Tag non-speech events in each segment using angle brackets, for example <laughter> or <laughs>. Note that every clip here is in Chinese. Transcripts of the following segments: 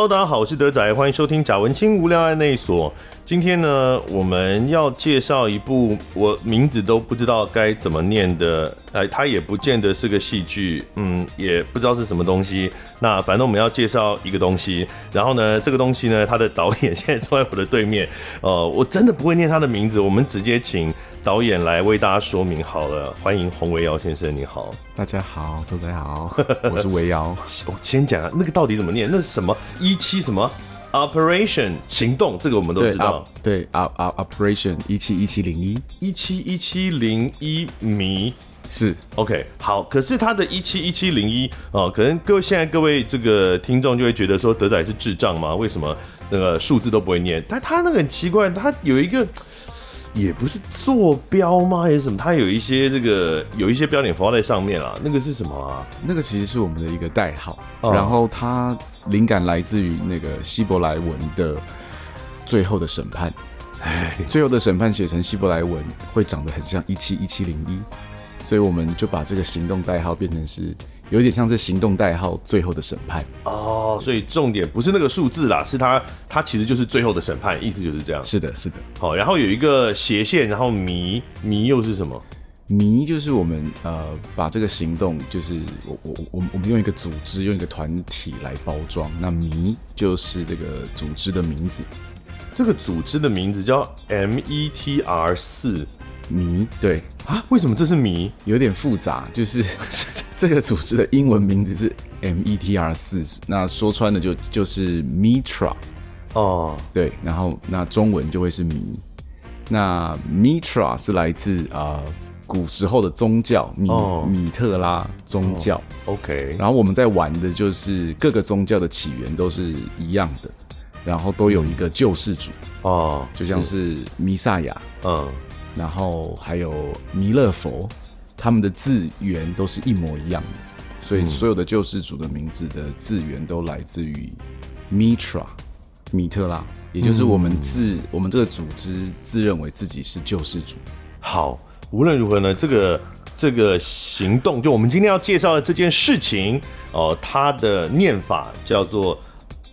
Hello，大家好，我是德仔，欢迎收听贾文清无聊案内所。今天呢，我们要介绍一部我名字都不知道该怎么念的，哎，它也不见得是个戏剧，嗯，也不知道是什么东西。那反正我们要介绍一个东西，然后呢，这个东西呢，它的导演现在坐在我的对面，呃，我真的不会念他的名字，我们直接请导演来为大家说明好了。欢迎洪维尧先生，你好。大家好，大家好，<laughs> 我是维尧。我 <laughs> 先讲啊，那个到底怎么念？那是什么？一七什么？Operation 行动，这个我们都知道。对啊啊，Operation 一七一七零一一七一七零一迷是 OK 好。可是他的一七一七零一啊，可能各位现在各位这个听众就会觉得说德仔是智障吗？为什么那个数字都不会念？但他那个很奇怪，他有一个。也不是坐标吗？还是什么？它有一些这个有一些标点符号在上面啦。那个是什么啊？那个其实是我们的一个代号。哦、然后它灵感来自于那个希伯来文的最后的审判。哎，最后的审判写成希伯来文会长得很像一七一七零一，所以我们就把这个行动代号变成是。有点像是行动代号最后的审判哦，所以重点不是那个数字啦，是它它其实就是最后的审判，意思就是这样。是的，是的。好，然后有一个斜线，然后迷迷又是什么？迷就是我们呃把这个行动，就是我我我我们用一个组织用一个团体来包装，那迷就是这个组织的名字。这个组织的名字叫 M E T R 四迷，对啊？为什么这是谜？有点复杂，就是。<laughs> 这个组织的英文名字是 METR 四，那说穿了就就是 Mitra 哦，对，然后那中文就会是谜。那 Mitra 是来自啊、呃、古时候的宗教米、哦、米特拉宗教、哦、，OK。然后我们在玩的就是各个宗教的起源都是一样的，然后都有一个救世主哦，就像是弥赛亚，嗯，然后还有弥勒佛。他们的字源都是一模一样的，所以所有的救世主的名字的字源都来自于 Mitra 米特拉，也就是我们自、我们这个组织自认为自己是救世主。好，无论如何呢，这个这个行动，就我们今天要介绍的这件事情哦、呃，它的念法叫做。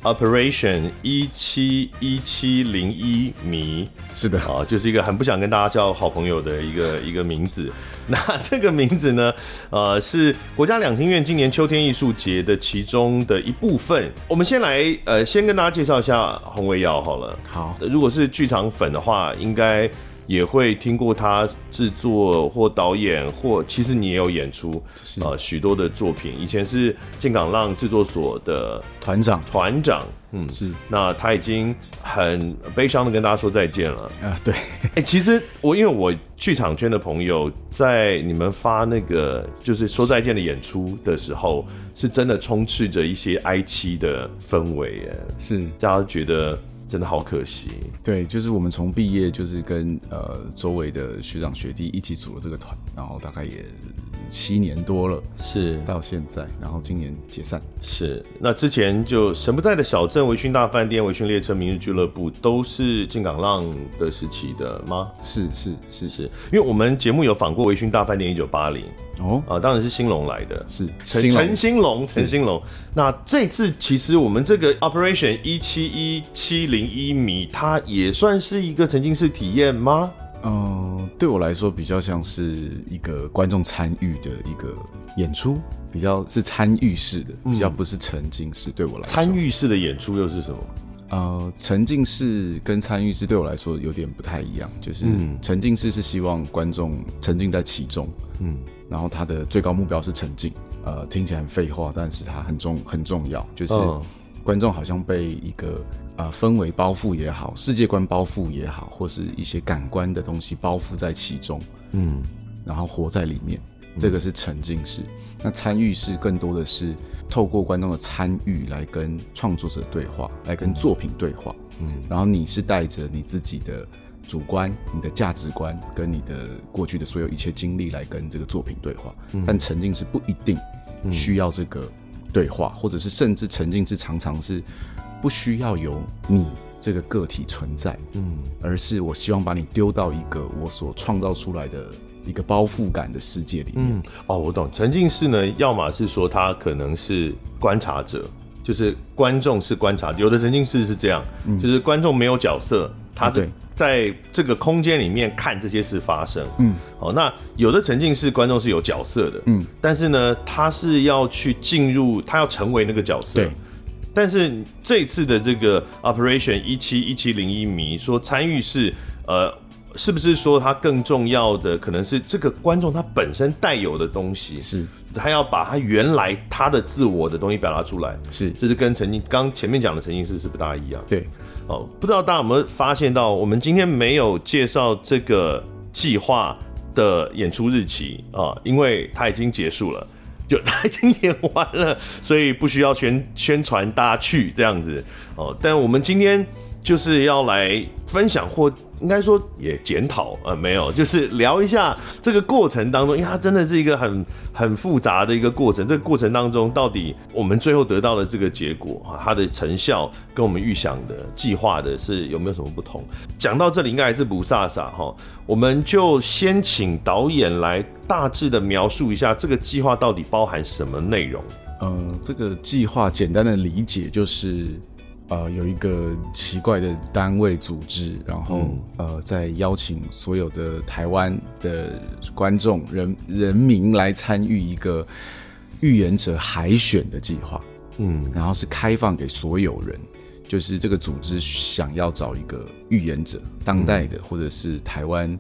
Operation 一七一七零一迷，是的啊，就是一个很不想跟大家交好朋友的一个 <laughs> 一个名字。<laughs> 那这个名字呢，呃，是国家两厅院今年秋天艺术节的其中的一部分。我们先来呃，先跟大家介绍一下红维尧好了。好，如果是剧场粉的话，应该。也会听过他制作或导演，或其实你也有演出，呃，许多的作品。以前是进港浪制作所的团长，团长，嗯，是。那他已经很悲伤的跟大家说再见了啊。对，<laughs> 哎、欸，其实我因为我剧场圈的朋友，在你们发那个就是说再见的演出的时候，是真的充斥着一些哀戚的氛围，哎，是，大家觉得。真的好可惜，对，就是我们从毕业就是跟呃周围的学长学弟一起组了这个团，然后大概也七年多了，是到现在，然后今年解散。是，那之前就神不在的小镇、微醺大饭店、微醺列车、明日俱乐部都是进港浪的时期的吗？是是是是，因为我们节目有访过微醺大饭店一九八零。哦啊，当然是兴隆来的，是陈陈兴隆，陈兴隆。那这次其实我们这个 Operation 一七一七零一米，它也算是一个沉浸式体验吗？嗯、呃，对我来说比较像是一个观众参与的一个演出，比较是参与式的，比较不是沉浸式。对我来说，参与式的演出又是什么？呃，沉浸式跟参与式对我来说有点不太一样，就是沉浸式是希望观众沉浸在其中，嗯。然后它的最高目标是沉浸，呃，听起来很废话，但是它很重很重要，就是观众好像被一个呃氛围包覆也好，世界观包覆也好，或是一些感官的东西包覆在其中，嗯，然后活在里面，这个是沉浸式。那参与式更多的是透过观众的参与来跟创作者对话，来跟作品对话，嗯，然后你是带着你自己的。主观，你的价值观跟你的过去的所有一切经历来跟这个作品对话，嗯、但沉浸式不一定需要这个对话，嗯、或者是甚至沉浸式常常是不需要有你这个个体存在，嗯，而是我希望把你丢到一个我所创造出来的一个包覆感的世界里面。嗯、哦，我懂，沉浸式呢，要么是说他可能是观察者。就是观众是观察，有的沉浸式是这样，嗯、就是观众没有角色，他在在这个空间里面看这些事发生。嗯，好，那有的沉浸式观众是有角色的，嗯，但是呢，他是要去进入，他要成为那个角色。对。但是这次的这个 Operation 一七一七零一迷说参与是呃。是不是说他更重要的可能是这个观众他本身带有的东西，是他要把他原来他的自我的东西表达出来，是这是跟曾经刚前面讲的沉浸式是不大一样。对，哦，不知道大家有没有发现到，我们今天没有介绍这个计划的演出日期啊，因为它已经结束了，<laughs> 就它已经演完了，所以不需要宣宣传大家去这样子哦。但我们今天就是要来分享或。应该说也检讨，呃，没有，就是聊一下这个过程当中，因为它真的是一个很很复杂的一个过程。这个过程当中，到底我们最后得到的这个结果啊，它的成效跟我们预想的计划的是有没有什么不同？讲到这里，应该还是不飒飒哈，我们就先请导演来大致的描述一下这个计划到底包含什么内容。嗯、呃，这个计划简单的理解就是。呃，有一个奇怪的单位组织，然后、嗯、呃，在邀请所有的台湾的观众人人民来参与一个预言者海选的计划，嗯，然后是开放给所有人，就是这个组织想要找一个预言者，当代的或者是台湾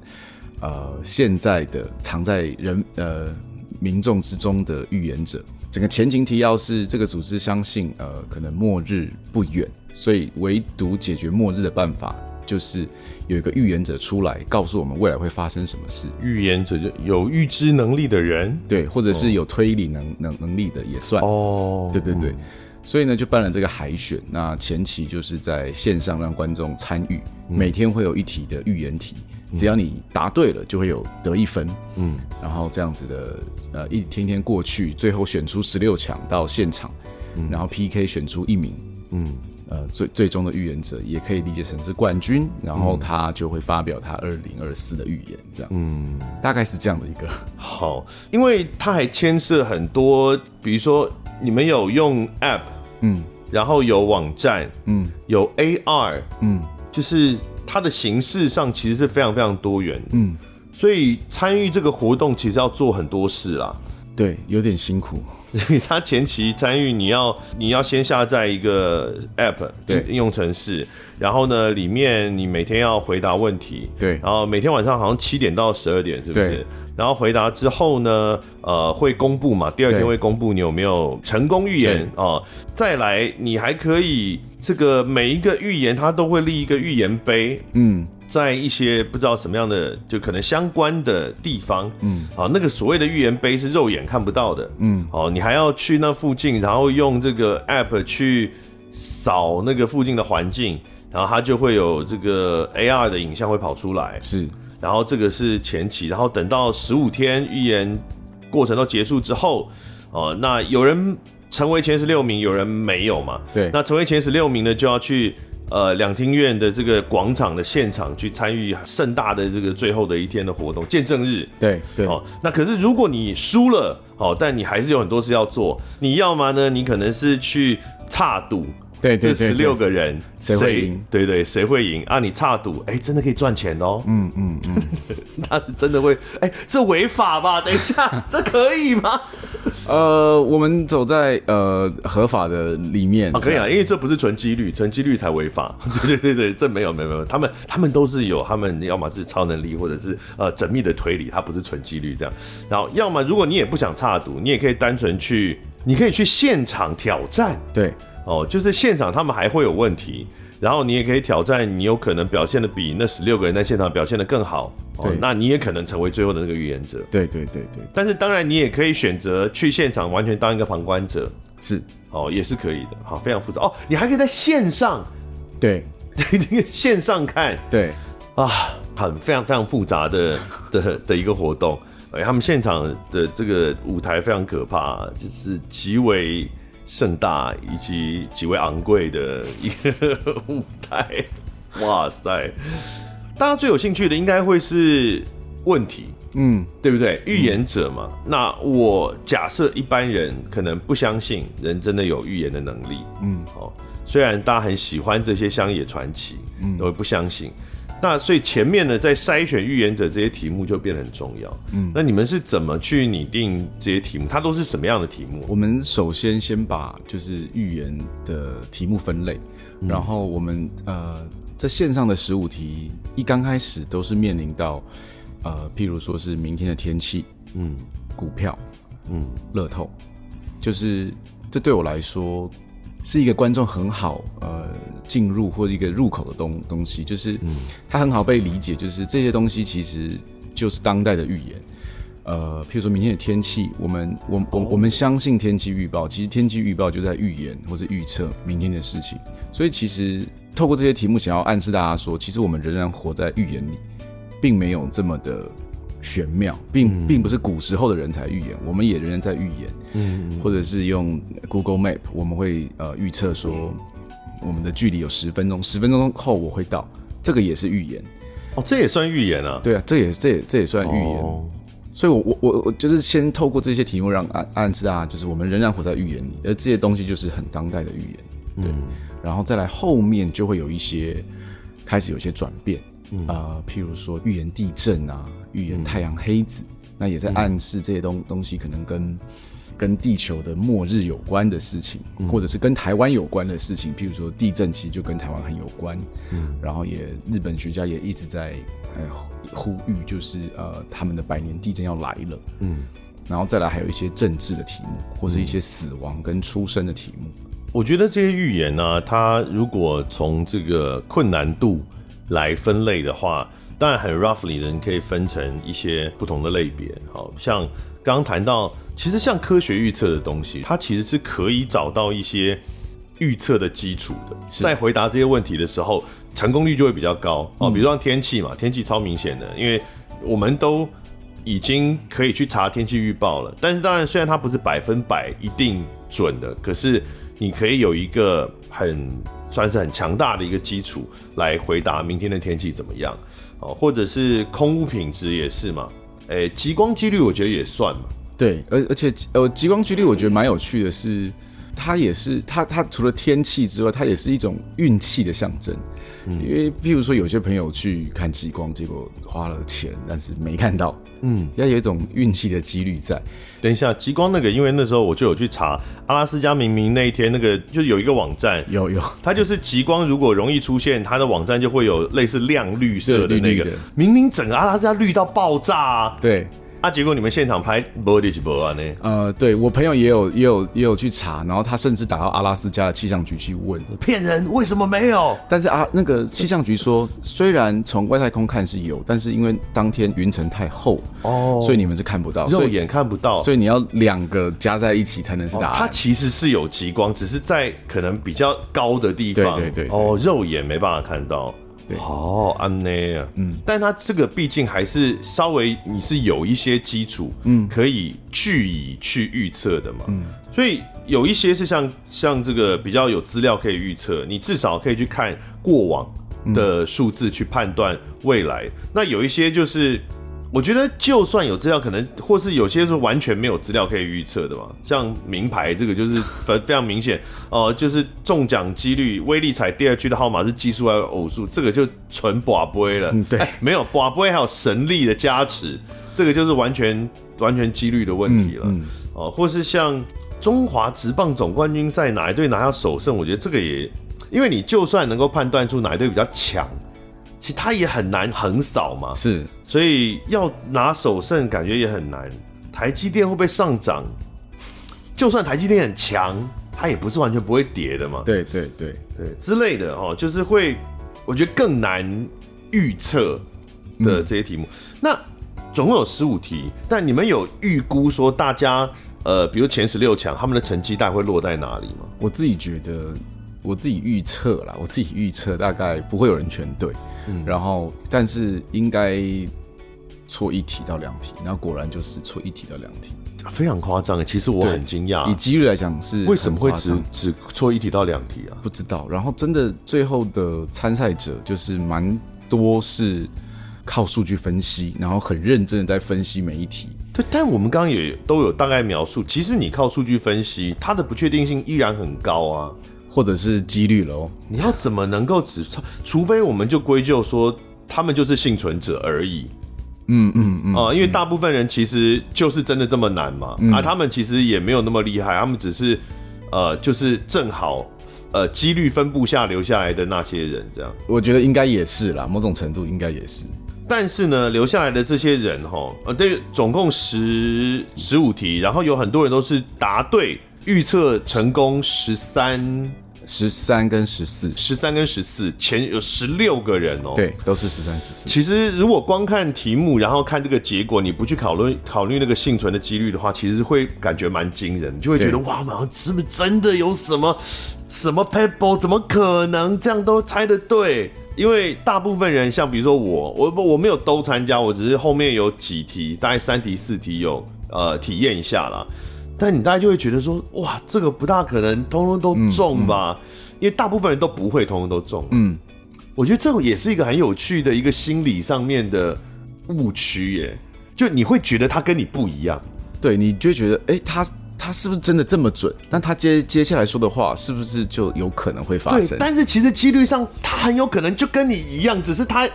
呃现在的藏在人呃民众之中的预言者。整个前情提要是，这个组织相信，呃，可能末日不远，所以唯独解决末日的办法，就是有一个预言者出来，告诉我们未来会发生什么事。预言者就有预知能力的人，对，或者是有推理能能能力的也算。哦，对对对，嗯、所以呢，就办了这个海选。那前期就是在线上让观众参与，每天会有一题的预言题。只要你答对了，就会有得一分。嗯，然后这样子的，呃，一天天过去，最后选出十六强到现场，嗯，然后 PK 选出一名，嗯，呃，最最终的预言者也可以理解成是冠军，然后他就会发表他二零二四的预言，这样，嗯，大概是这样的一个。<laughs> 好，因为他还牵涉很多，比如说你们有用 App，嗯，然后有网站，嗯，有 AR，嗯，就是。它的形式上其实是非常非常多元，嗯，所以参与这个活动其实要做很多事啦，对，有点辛苦。<laughs> 他前期参与，你要你要先下载一个 App，对，应用程式，然后呢，里面你每天要回答问题，对，然后每天晚上好像七点到十二点，是不是？然后回答之后呢，呃，会公布嘛？第二天会公布你有没有成功预言啊？再来，你还可以这个每一个预言，它都会立一个预言碑，嗯，在一些不知道什么样的就可能相关的地方，嗯，好，那个所谓的预言碑是肉眼看不到的，嗯，哦，你还要去那附近，然后用这个 app 去扫那个附近的环境，然后它就会有这个 AR 的影像会跑出来，是。然后这个是前期，然后等到十五天预言过程都结束之后，哦、呃，那有人成为前十六名，有人没有嘛？对。那成为前十六名呢，就要去呃两厅院的这个广场的现场去参与盛大的这个最后的一天的活动，见证日。对对。哦，那可是如果你输了，哦，但你还是有很多事要做。你要么呢？你可能是去差赌。对，这十六个人谁会赢？对对，谁会赢啊？你差赌，哎，真的可以赚钱哦。嗯嗯嗯，<laughs> 那真的会？哎，这违法吧？等一下，<laughs> 这可以吗？呃，我们走在呃合法的里面啊，可以啊，因为这不是纯几率，纯几率才违法。<laughs> 对对对对，这没有没有没有，他们他们都是有，他们要么是超能力，或者是呃缜密的推理，它不是纯几率这样。然后，要么如果你也不想差赌，你也可以单纯去，你可以去现场挑战。对。哦，就是现场他们还会有问题，然后你也可以挑战，你有可能表现的比那十六个人在现场表现的更好，哦，那你也可能成为最后的那个预言者。对对对对。但是当然你也可以选择去现场完全当一个旁观者，是，哦，也是可以的。好，非常复杂。哦，你还可以在线上，对，<laughs> 这个线上看，对，啊，很非常非常复杂的的的一个活动。哎，他们现场的这个舞台非常可怕，就是极为。盛大以及极为昂贵的一个舞台，哇塞！大家最有兴趣的应该会是问题，嗯，对不对？预言者嘛，嗯、那我假设一般人可能不相信人真的有预言的能力，嗯，哦，虽然大家很喜欢这些乡野传奇，嗯，都不相信。那所以前面呢，在筛选预言者这些题目就变得很重要。嗯，那你们是怎么去拟定这些题目？它都是什么样的题目？我们首先先把就是预言的题目分类，嗯、然后我们呃在线上的十五题一刚开始都是面临到呃，譬如说是明天的天气，嗯，股票，嗯，乐透，就是这对我来说。是一个观众很好呃进入或者一个入口的东东西，就是它很好被理解，就是这些东西其实就是当代的预言。呃，譬如说明天的天气，我们我我我们相信天气预报，其实天气预报就在预言或者预测明天的事情。所以其实透过这些题目，想要暗示大家说，其实我们仍然活在预言里，并没有这么的。玄妙，并并不是古时候的人才预言，我们也仍然在预言。嗯，或者是用 Google Map，我们会呃预测说我们的距离有十分钟，十分钟后我会到，这个也是预言。哦，这也算预言啊？对啊，这也这也这也算预言。哦，所以我我我我就是先透过这些题目让暗暗示大家，就是我们仍然活在预言里，而这些东西就是很当代的预言。对，嗯，然后再来后面就会有一些开始有一些转变。嗯、呃，譬如说预言地震啊，预言太阳黑子，嗯、那也在暗示这些东东西可能跟跟地球的末日有关的事情，嗯、或者是跟台湾有关的事情。譬如说地震其实就跟台湾很有关，嗯，然后也日本学家也一直在呃呼吁，就是呃他们的百年地震要来了，嗯，然后再来还有一些政治的题目，或是一些死亡跟出生的题目。我觉得这些预言呢、啊，它如果从这个困难度。来分类的话，当然很 roughly 的，你可以分成一些不同的类别。好像刚刚谈到，其实像科学预测的东西，它其实是可以找到一些预测的基础的。在回答这些问题的时候，成功率就会比较高。哦，比如说天气嘛，天气超明显的，因为我们都已经可以去查天气预报了。但是当然，虽然它不是百分百一定准的，可是你可以有一个很。算是很强大的一个基础来回答明天的天气怎么样，哦，或者是空物品质也是嘛，诶、极光几率我觉得也算嘛，对，而而且呃，极光几率我觉得蛮有趣的是，它也是它它除了天气之外，它也是一种运气的象征。嗯、因为，譬如说，有些朋友去看极光，结果花了钱，但是没看到，嗯，要有一种运气的几率在。等一下，极光那个，因为那时候我就有去查，阿拉斯加明明那一天那个就有一个网站，有有，<laughs> 它就是极光如果容易出现，它的网站就会有类似亮绿色的那个，绿绿明明整个阿拉斯加绿到爆炸啊，对。啊！结果你们现场拍没的是没啊呢？呃，对我朋友也有也有也有去查，然后他甚至打到阿拉斯加的气象局去问，骗人，为什么没有？但是啊，那个气象局说，虽然从外太空看是有，但是因为当天云层太厚哦，所以你们是看不到，肉眼看不到，所以你要两个加在一起才能是答案。它其实是有极光，只是在可能比较高的地方，对对对，哦，肉眼没办法看到。对。哦，安内啊，嗯，但它这个毕竟还是稍微你是有一些基础，嗯，可以据以去预测的嘛，嗯，所以有一些是像像这个比较有资料可以预测，你至少可以去看过往的数字去判断未来，嗯，那有一些就是。我觉得就算有资料，可能或是有些是完全没有资料可以预测的嘛。像名牌这个就是非非常明显哦、呃，就是中奖几率，威力彩第二区的号码是奇数还是偶数，这个就纯寡杯了。对，欸、没有寡杯还有神力的加持，这个就是完全完全几率的问题了。哦、嗯嗯呃，或是像中华职棒总冠军赛哪一队拿下首胜，我觉得这个也，因为你就算能够判断出哪一队比较强。其实他也很难横扫嘛，是，所以要拿首胜感觉也很难。台积电会不会上涨？就算台积电很强，它也不是完全不会跌的嘛。对对对对之类的哦，就是会，我觉得更难预测的这些题目。嗯、那总共有十五题，但你们有预估说大家呃，比如前十六强他们的成绩大概会落在哪里吗？我自己觉得。我自己预测啦，我自己预测大概不会有人全对，嗯，然后但是应该错一题到两题，那果然就是错一题到两题，非常夸张诶。其实我很惊讶，以几率来讲是为什么会只只错一题到两题啊？不知道。然后真的最后的参赛者就是蛮多是靠数据分析，然后很认真的在分析每一题。对，但我们刚刚也都有大概描述，其实你靠数据分析，它的不确定性依然很高啊，或者是几率喽。你要怎么能够只，除非我们就归咎说他们就是幸存者而已。嗯嗯嗯啊，因为大部分人其实就是真的这么难嘛，嗯、啊，他们其实也没有那么厉害，他们只是呃，就是正好呃，几率分布下留下来的那些人这样。我觉得应该也是啦，某种程度应该也是。但是呢，留下来的这些人哈，呃，对，总共十十五题，然后有很多人都是答对，预测成功十三。十三跟十四，十三跟十四，前有十六个人哦、喔，对，都是十三十四。其实如果光看题目，然后看这个结果，你不去考虑考虑那个幸存的几率的话，其实会感觉蛮惊人，就会觉得哇，好像是不是真的有什么什么 paper？怎么可能这样都猜得对？因为大部分人，像比如说我，我不我没有都参加，我只是后面有几题，大概三题四题有呃体验一下啦。但你大家就会觉得说，哇，这个不大可能，通通都中吧？嗯嗯、因为大部分人都不会通通都中。嗯，我觉得这也是一个很有趣的一个心理上面的误区耶。就你会觉得他跟你不一样，对，你就会觉得，哎、欸，他他是不是真的这么准？那他接接下来说的话，是不是就有可能会发生？但是其实几率上，他很有可能就跟你一样，只是他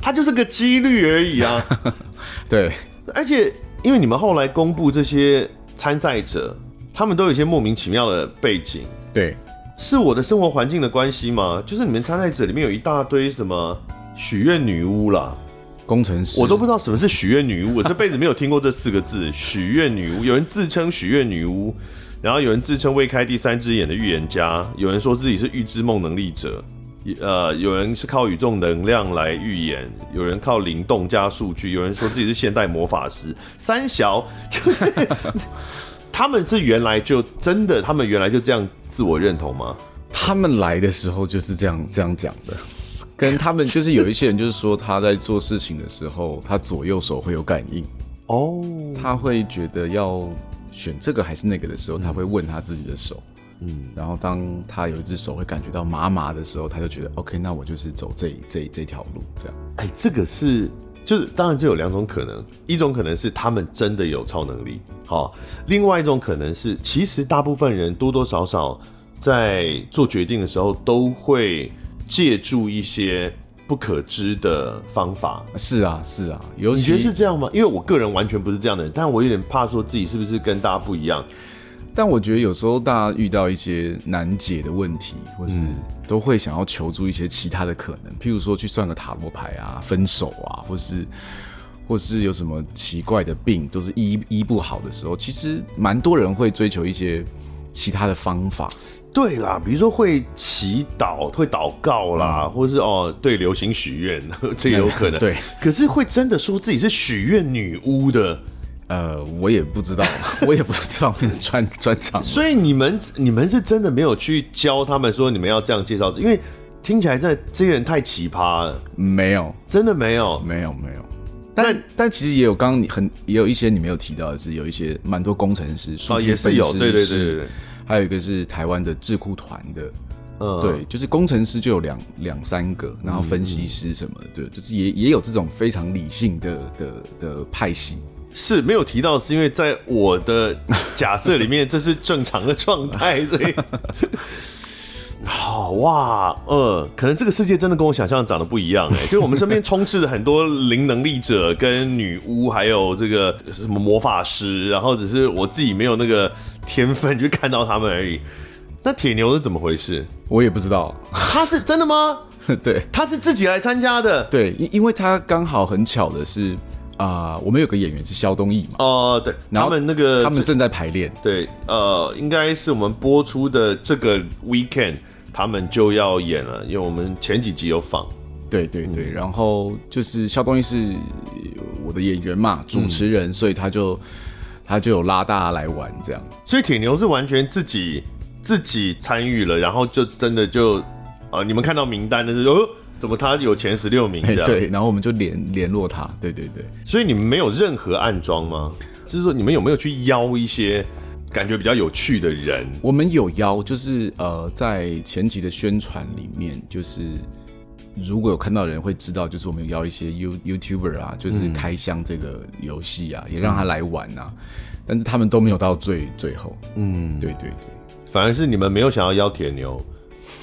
他就是个几率而已啊。<laughs> 对，而且因为你们后来公布这些。参赛者他们都有一些莫名其妙的背景，对，是我的生活环境的关系吗？就是你们参赛者里面有一大堆什么许愿女巫啦，工程师，我都不知道什么是许愿女巫，我这辈子没有听过这四个字。<laughs> 许愿女巫，有人自称许愿女巫，然后有人自称未开第三只眼的预言家，有人说自己是预知梦能力者。呃，有人是靠宇宙能量来预言，有人靠灵动加数据，有人说自己是现代魔法师。三小就是 <laughs> 他们是原来就真的，他们原来就这样自我认同吗？他们来的时候就是这样这样讲的，跟他们就是有一些人就是说他在做事情的时候，他左右手会有感应哦，他会觉得要选这个还是那个的时候，他会问他自己的手。嗯，然后当他有一只手会感觉到麻麻的时候，他就觉得 OK，那我就是走这这这条路这样。哎，这个是就是当然，这有两种可能，一种可能是他们真的有超能力，好，另外一种可能是其实大部分人多多少少在做决定的时候都会借助一些不可知的方法。是啊，是啊，尤其你觉得是这样吗？因为我个人完全不是这样的人，但我有点怕说自己是不是跟大家不一样。但我觉得有时候大家遇到一些难解的问题，或是都会想要求助一些其他的可能，譬如说去算个塔罗牌啊、分手啊，或是或是有什么奇怪的病都是医医不好的时候，其实蛮多人会追求一些其他的方法。对啦，比如说会祈祷、会祷告啦，嗯、或是哦对流行许愿，<laughs> 这有可能。<laughs> 对，可是会真的说自己是许愿女巫的。呃，我也不知道，<laughs> 我也不知道那个专专长。所以你们你们是真的没有去教他们说你们要这样介绍，因为听起来这这些人太奇葩了。没有，真的没有，没有，没有。但但，其实也有，刚刚你很也有一些你没有提到的是，有一些蛮多工程师，数据分析师，哦，也是有，对对对对对。还有一个是台湾的智库团的，嗯，对，就是工程师就有两两三个，然后分析师什么的，对，就是也也有这种非常理性的的的派系。是没有提到，是因为在我的假设里面，这是正常的状态，所以 <laughs> 好哇，呃，可能这个世界真的跟我想象长得不一样哎，就是我们身边 <laughs> 充斥着很多灵能力者、跟女巫，还有这个什么魔法师，然后只是我自己没有那个天分，去看到他们而已。那铁牛是怎么回事？我也不知道，他是真的吗？<laughs> 对，他是自己来参加的。对，因因为他刚好很巧的是。啊、呃，我们有个演员是肖东义嘛？哦、呃，对，他们那个他们正在排练。对，呃，应该是我们播出的这个 weekend，他们就要演了，因为我们前几集有放。对对对，嗯、然后就是肖东义是我的演员嘛，主持人，嗯、所以他就他就有拉大家来玩这样。所以铁牛是完全自己自己参与了，然后就真的就呃，你们看到名单的时候。怎么他有前十六名这样？对，然后我们就联联络他。对对对，所以你们没有任何暗装吗？就是说你们有没有去邀一些感觉比较有趣的人？我们有邀，就是呃，在前期的宣传里面，就是如果有看到的人会知道，就是我们有邀一些 You YouTuber 啊，就是开箱这个游戏啊，嗯、也让他来玩啊，但是他们都没有到最最后。嗯，对对对，反而是你们没有想要邀铁牛，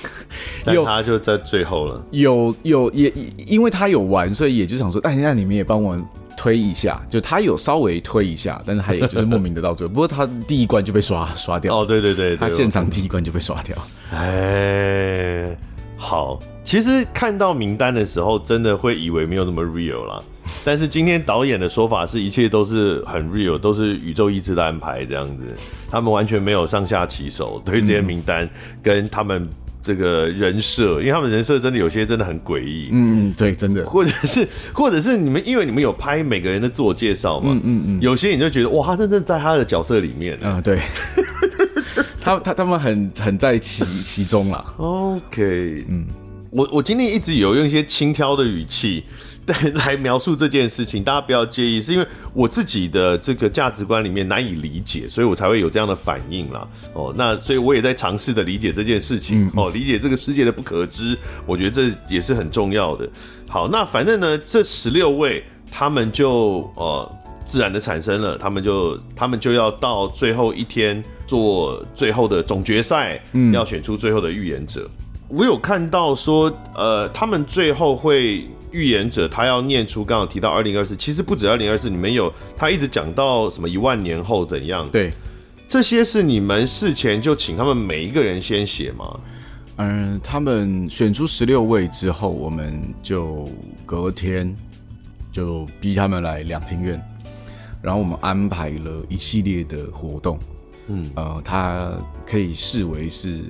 <laughs> 但他就在最后了。有有也因为他有玩，所以也就想说，哎，那你们也帮我推一下，就他有稍微推一下，但是他也就是莫名的到最后。<laughs> 不过他第一关就被刷刷掉。哦，对对对，对，他现场第一关就被刷掉。哎，好。其实看到名单的时候，真的会以为没有那么 real 啦。但是今天导演的说法是一切都是很 real，都是宇宙意志的安排这样子。他们完全没有上下其手，对这些名单跟他们这个人设，因为他们人设真的有些真的很诡异。嗯，对，真的。或者是，<laughs> 或者是你们因为你们有拍每个人的自我介绍嘛，嗯嗯嗯，有些你就觉得哇，他真正在他的角色里面。嗯，对。<laughs> 他他他们很很在其其中啦。OK，嗯。我我今天一直有用一些轻佻的语气，<laughs> 来描述这件事情，大家不要介意，是因为我自己的这个价值观里面难以理解，所以我才会有这样的反应啦。哦，那所以我也在尝试的理解这件事情，哦，理解这个世界的不可知，我觉得这也是很重要的。好，那反正呢，这十六位他们就呃自然的产生了，他们就他们就要到最后一天做最后的总决赛，嗯，要选出最后的预言者。我有看到说，呃，他们最后会预言者，他要念出刚刚提到二零二四，其实不止二零二四，你们有他一直讲到什么一万年后怎样？对，这些是你们事前就请他们每一个人先写吗？嗯、呃，他们选出十六位之后，我们就隔天就逼他们来两厅院，然后我们安排了一系列的活动，嗯，呃，他可以视为是。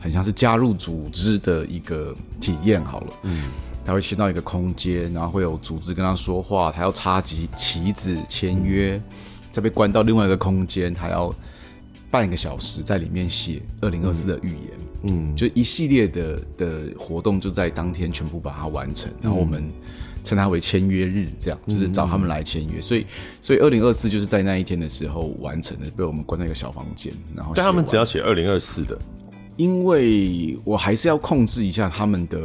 很像是加入组织的一个体验好了，嗯，他会先到一个空间，然后会有组织跟他说话，他要插旗旗子签约，再被关到另外一个空间，他要半个小时在里面写二零二四的预言，嗯，就一系列的的活动就在当天全部把它完成，然后我们称它为签约日，这样就是找他们来签约，所以所以二零二四就是在那一天的时候完成的，被我们关在一个小房间，然后但他们只要写二零二四的。因为我还是要控制一下他们的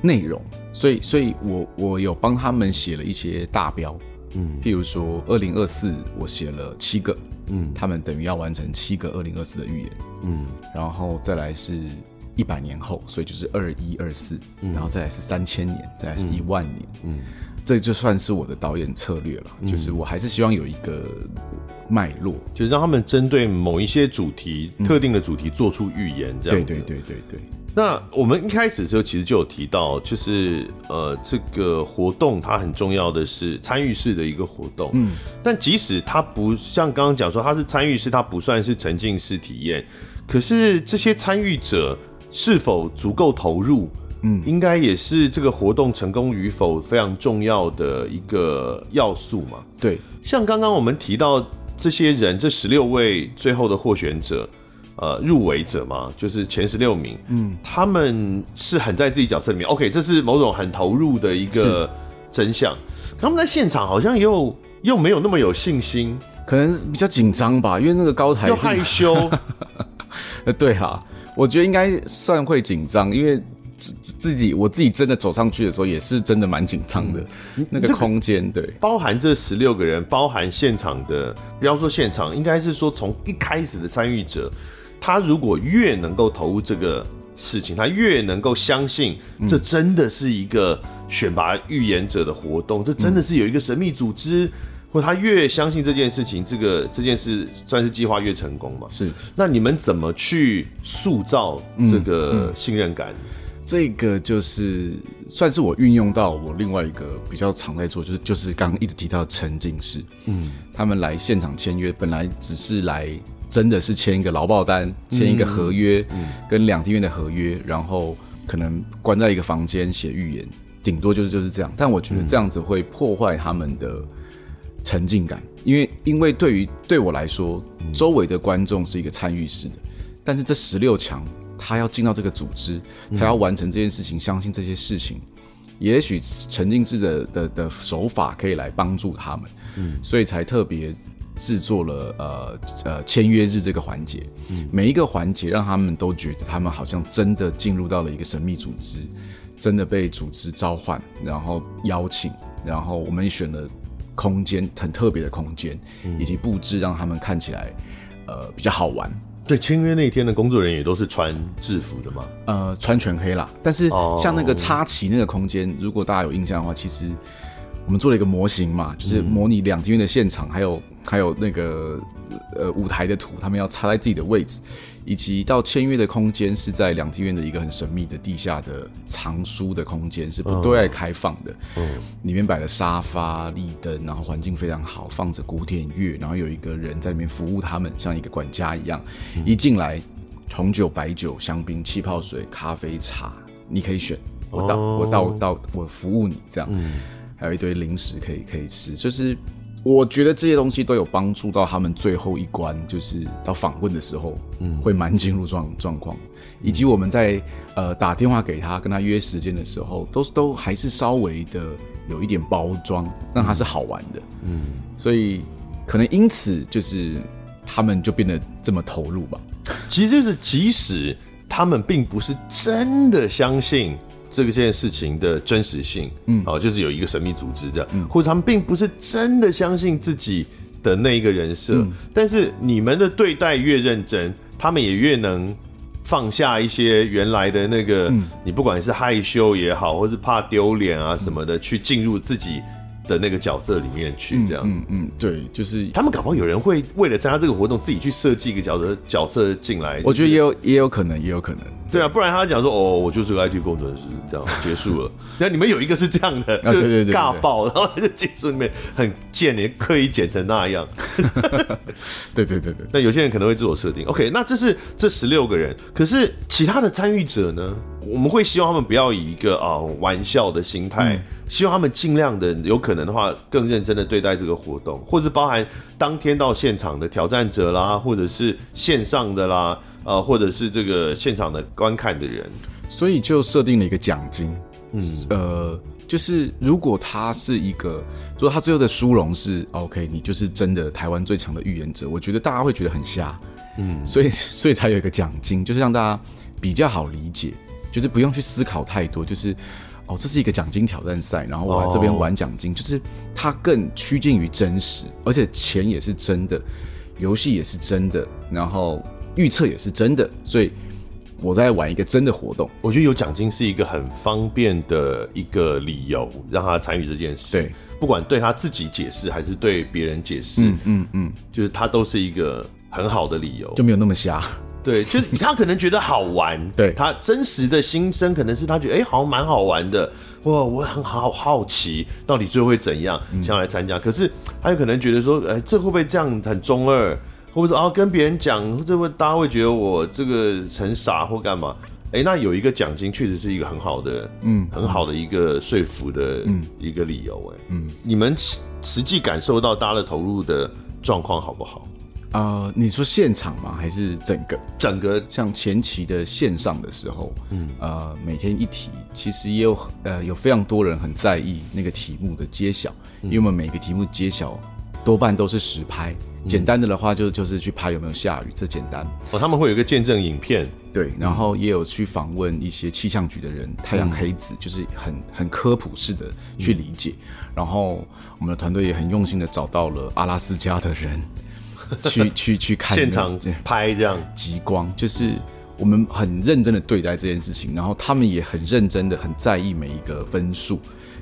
内容，所以，所以我我有帮他们写了一些大标，嗯，譬如说二零二四，我写了七个，嗯，他们等于要完成七个二零二四的预言，嗯，然后再来是一百年后，所以就是二一二四，然后再来是三千年，再来是一万年，嗯。嗯这就算是我的导演策略了，嗯、就是我还是希望有一个脉络，就是让他们针对某一些主题、嗯、特定的主题做出预言，这样子。对对对对对。那我们一开始的时候其实就有提到，就是呃，这个活动它很重要的是参与式的一个活动。嗯。但即使它不像刚刚讲说它是参与式，它不算是沉浸式体验，可是这些参与者是否足够投入？嗯，应该也是这个活动成功与否非常重要的一个要素嘛。对，像刚刚我们提到这些人，这十六位最后的获选者，呃，入围者嘛，就是前十六名。嗯，他们是很在自己角色里面。OK，这是某种很投入的一个真相。他们在现场好像又又没有那么有信心，可能比较紧张吧，因为那个高台又害羞。呃，<laughs> 对哈，我觉得应该算会紧张，因为。自自己，我自己真的走上去的时候，也是真的蛮紧张的。嗯、那个空间，对，包含这十六个人，包含现场的，不要说现场，应该是说从一开始的参与者，他如果越能够投入这个事情，他越能够相信这真的是一个选拔预言者的活动，嗯、这真的是有一个神秘组织，或他越相信这件事情，这个这件事算是计划越成功嘛？是。那你们怎么去塑造这个信任感？嗯嗯这个就是算是我运用到我另外一个比较常在做，就是就是刚刚一直提到沉浸式，嗯，他们来现场签约，本来只是来真的是签一个劳报单，签一个合约，嗯，跟两厅院的合约，然后可能关在一个房间写预言，顶多就是就是这样。但我觉得这样子会破坏他们的沉浸感，因为因为对于对我来说，周围的观众是一个参与式的，但是这十六强。他要进到这个组织，他要完成这件事情，嗯、相信这些事情，也许沉浸式的的的手法可以来帮助他们，嗯，所以才特别制作了呃呃签约日这个环节，嗯，每一个环节让他们都觉得他们好像真的进入到了一个神秘组织，真的被组织召唤，然后邀请，然后我们选了空间，很特别的空间，嗯、以及布置让他们看起来呃比较好玩。对，签约那天的工作人员也都是穿制服的吗？呃，穿全黑啦。但是像那个插旗那个空间，哦、如果大家有印象的话，其实我们做了一个模型嘛，就是模拟两厅院的现场，还有还有那个呃舞台的图，他们要插在自己的位置。以及到签约的空间是在两厅院的一个很神秘的地下的藏书的空间，是不对外开放的。嗯，里面摆了沙发、立灯，然后环境非常好，放着古典乐，然后有一个人在里面服务他们，像一个管家一样。一进来，红酒、白酒、香槟、气泡水、咖啡、茶，你可以选。我到，我到，到，我服务你这样。嗯，还有一堆零食可以可以吃，就是。我觉得这些东西都有帮助到他们最后一关，就是到访问的时候，嗯，会蛮进入状状况，以及我们在呃打电话给他跟他约时间的时候，都都还是稍微的有一点包装，让他是好玩的，嗯，所以可能因此就是他们就变得这么投入吧。其实就是即使他们并不是真的相信。这个件事情的真实性，嗯，哦，就是有一个神秘组织这样，嗯，或者他们并不是真的相信自己的那一个人设，嗯，但是你们的对待越认真，他们也越能放下一些原来的那个，嗯，你不管是害羞也好，或是怕丢脸啊什么的，嗯，去进入自己的那个角色里面去，这样，嗯嗯，对，就是他们搞不好有人会为了参加这个活动，自己去设计一个角色角色进来，我觉得也有也有可能，也有可能。对啊，不然他讲说哦，我就是个 IT 工程师，这样结束了。那你们有一个是这样的，就是尬爆，然后就技术里面很贱，你刻意剪成那样。<laughs> 对对对对。那有些人可能会自我设定，OK，那这是这十六个人，可是其他的参与者呢？我们会希望他们不要以一个啊、哦、玩笑的心态，嗯、希望他们尽量的有可能的话更认真的对待这个活动，或者包含当天到现场的挑战者啦，或者是线上的啦。呃，或者是这个现场的观看的人，所以就设定了一个奖金，嗯，呃，就是如果他是一个，如果他最后的殊荣是 OK，你就是真的台湾最强的预言者，我觉得大家会觉得很瞎，嗯，所以 <laughs> 所以才有一个奖金，就是让大家比较好理解，就是不用去思考太多，就是哦，这是一个奖金挑战赛，然后我来这边玩奖金，哦、就是它更趋近于真实，而且钱也是真的，游戏也是真的，然后。预测也是真的，所以我在玩一个真的活动。我觉得有奖金是一个很方便的一个理由，让他参与这件事。对，不管对他自己解释还是对别人解释，嗯嗯嗯，就是他都是一个很好的理由，就没有那么瞎。对，就是 <laughs> 他可能觉得好玩，对他真实的心声可能是他觉得哎、欸，好像蛮好玩的，哇，我很好好奇到底最后会怎样，想要来参加。嗯、可是他有可能觉得说，哎、欸，这会不会这样很中二？或者说啊，跟别人讲，这会大家会觉得我这个很傻或干嘛？哎、欸，那有一个奖金，确实是一个很好的，嗯，很好的一个说服的一个理由、欸。哎，嗯，你们实实际感受到大家的投入的状况好不好？呃，你说现场吗？还是整个？整个像前期的线上的时候，嗯，呃，每天一题，其实也有呃有非常多人很在意那个题目的揭晓，因为我们每个题目揭晓多半都是实拍。简单的的话就就是去拍有没有下雨，这简单哦。他们会有一个见证影片，对，然后也有去访问一些气象局的人，太阳黑子就是很很科普式的去理解。然后我们的团队也很用心的找到了阿拉斯加的人，<laughs> 去去去看现场拍这样极光，就是我们很认真的对待这件事情，然后他们也很认真的很在意每一个分数。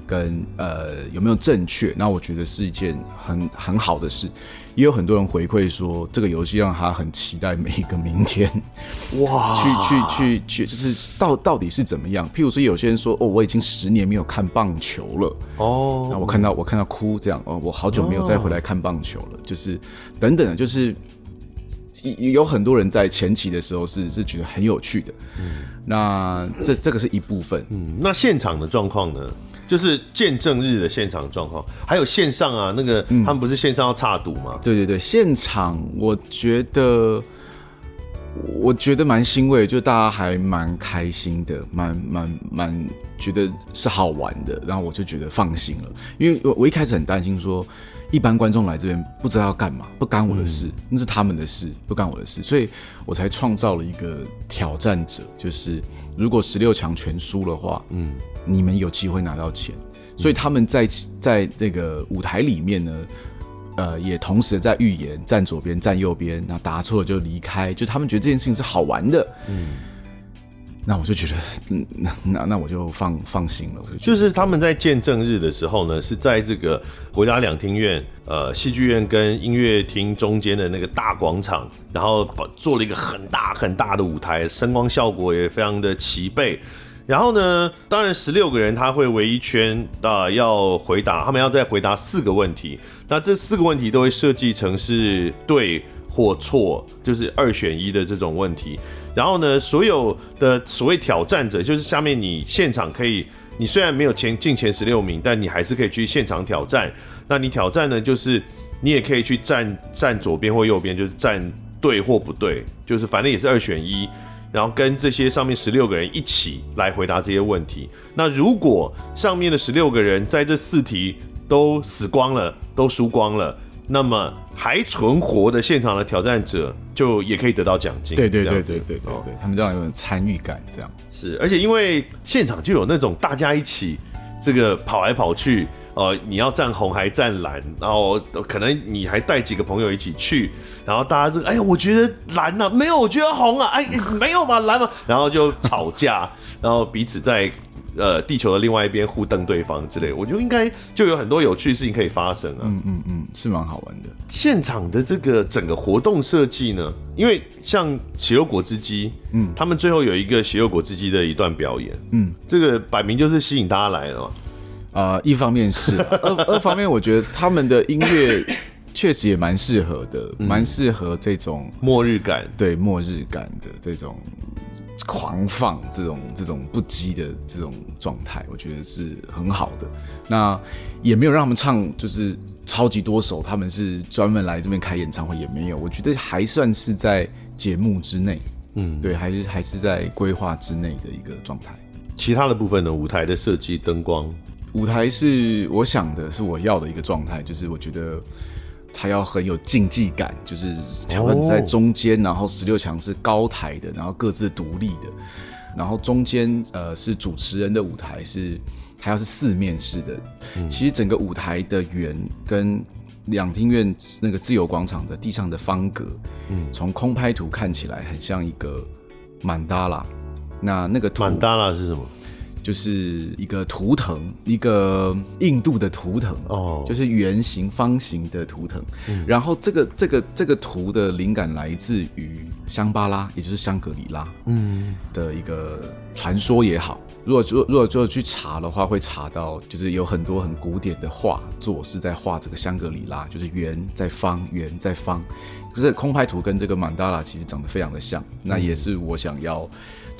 跟呃有没有正确？那我觉得是一件很很好的事。也有很多人回馈说，这个游戏让他很期待每一个明天。哇！<laughs> 去去去去，就是到到底是怎么样？譬如说，有些人说，哦，我已经十年没有看棒球了。哦。那我看到我看到哭这样，哦，我好久没有再回来看棒球了。哦、就是等等的，就是有很多人在前期的时候是是觉得很有趣的。嗯。那这这个是一部分。嗯。那现场的状况呢？就是见证日的现场状况，还有线上啊，那个、嗯、他们不是线上要插赌吗？对对对，现场我觉得我觉得蛮欣慰，就大家还蛮开心的，蛮蛮蛮觉得是好玩的，然后我就觉得放心了，因为我我一开始很担心说，一般观众来这边不知道要干嘛，不干我的事，那是他们的事，不干我的事，所以我才创造了一个挑战者，就是如果十六强全输的话，嗯，你们有机会拿到钱，所以他们在在这个舞台里面呢。呃，也同时在预言站左边，站右边，那答错了就离开，就他们觉得这件事情是好玩的。嗯，那我就觉得，<laughs> 嗯，那那那我就放放心了。就，就是他们在见证日的时候呢，是在这个国家两厅院、呃，戏剧院跟音乐厅中间的那个大广场，然后把做了一个很大很大的舞台，声光效果也非常的齐备。然后呢，当然十六个人他会围一圈啊、要回答，他们要再回答四个问题。那这四个问题都会设计成是对或错，就是二选一的这种问题。然后呢，所有的所谓挑战者，就是下面你现场可以，你虽然没有前进前十六名，但你还是可以去现场挑战。那你挑战呢，就是你也可以去站站左边或右边，就是站对或不对，就是反正也是二选一。然后跟这些上面十六个人一起来回答这些问题。那如果上面的十六个人在这四题都死光了，都输光了，那么还存活的现场的挑战者就也可以得到奖金。对对对对对对他们这样有点参与感，这样是。而且因为现场就有那种大家一起这个跑来跑去。呃，你要站红还站蓝，然后可能你还带几个朋友一起去，然后大家就哎呀，我觉得蓝呢、啊，没有，我觉得红啊，哎，<laughs> 没有嘛，蓝嘛，然后就吵架，然后彼此在呃地球的另外一边互瞪对方之类，我觉得应该就有很多有趣的事情可以发生啊。嗯嗯嗯，是蛮好玩的。现场的这个整个活动设计呢，因为像血肉果汁机，嗯，他们最后有一个血肉果汁机的一段表演，嗯，这个摆明就是吸引大家来了嘛。啊、呃，一方面是，二二方面我觉得他们的音乐确实也蛮适合的，蛮适、嗯、合这种末日感，对末日感的这种狂放，这种这种不羁的这种状态，我觉得是很好的。那也没有让他们唱就是超级多首，他们是专门来这边开演唱会，也没有，我觉得还算是在节目之内，嗯，对，还是还是在规划之内的一个状态。其他的部分呢，舞台的设计、灯光。舞台是我想的，是我要的一个状态，就是我觉得它要很有竞技感，就是条分在中间，然后十六强是高台的，然后各自独立的，然后中间呃是主持人的舞台，是还要是四面式的。嗯、其实整个舞台的圆跟两厅院那个自由广场的地上的方格，嗯，从空拍图看起来很像一个曼达拉。那那个曼达拉是什么？就是一个图腾，一个印度的图腾哦，就是圆形、方形的图腾。嗯、然后这个这个这个图的灵感来自于香巴拉，也就是香格里拉，嗯，的一个传说也好。如果如果就去查的话，会查到就是有很多很古典的画作是在画这个香格里拉，就是圆在方，圆在方。可是空拍图跟这个曼达拉其实长得非常的像，嗯、那也是我想要。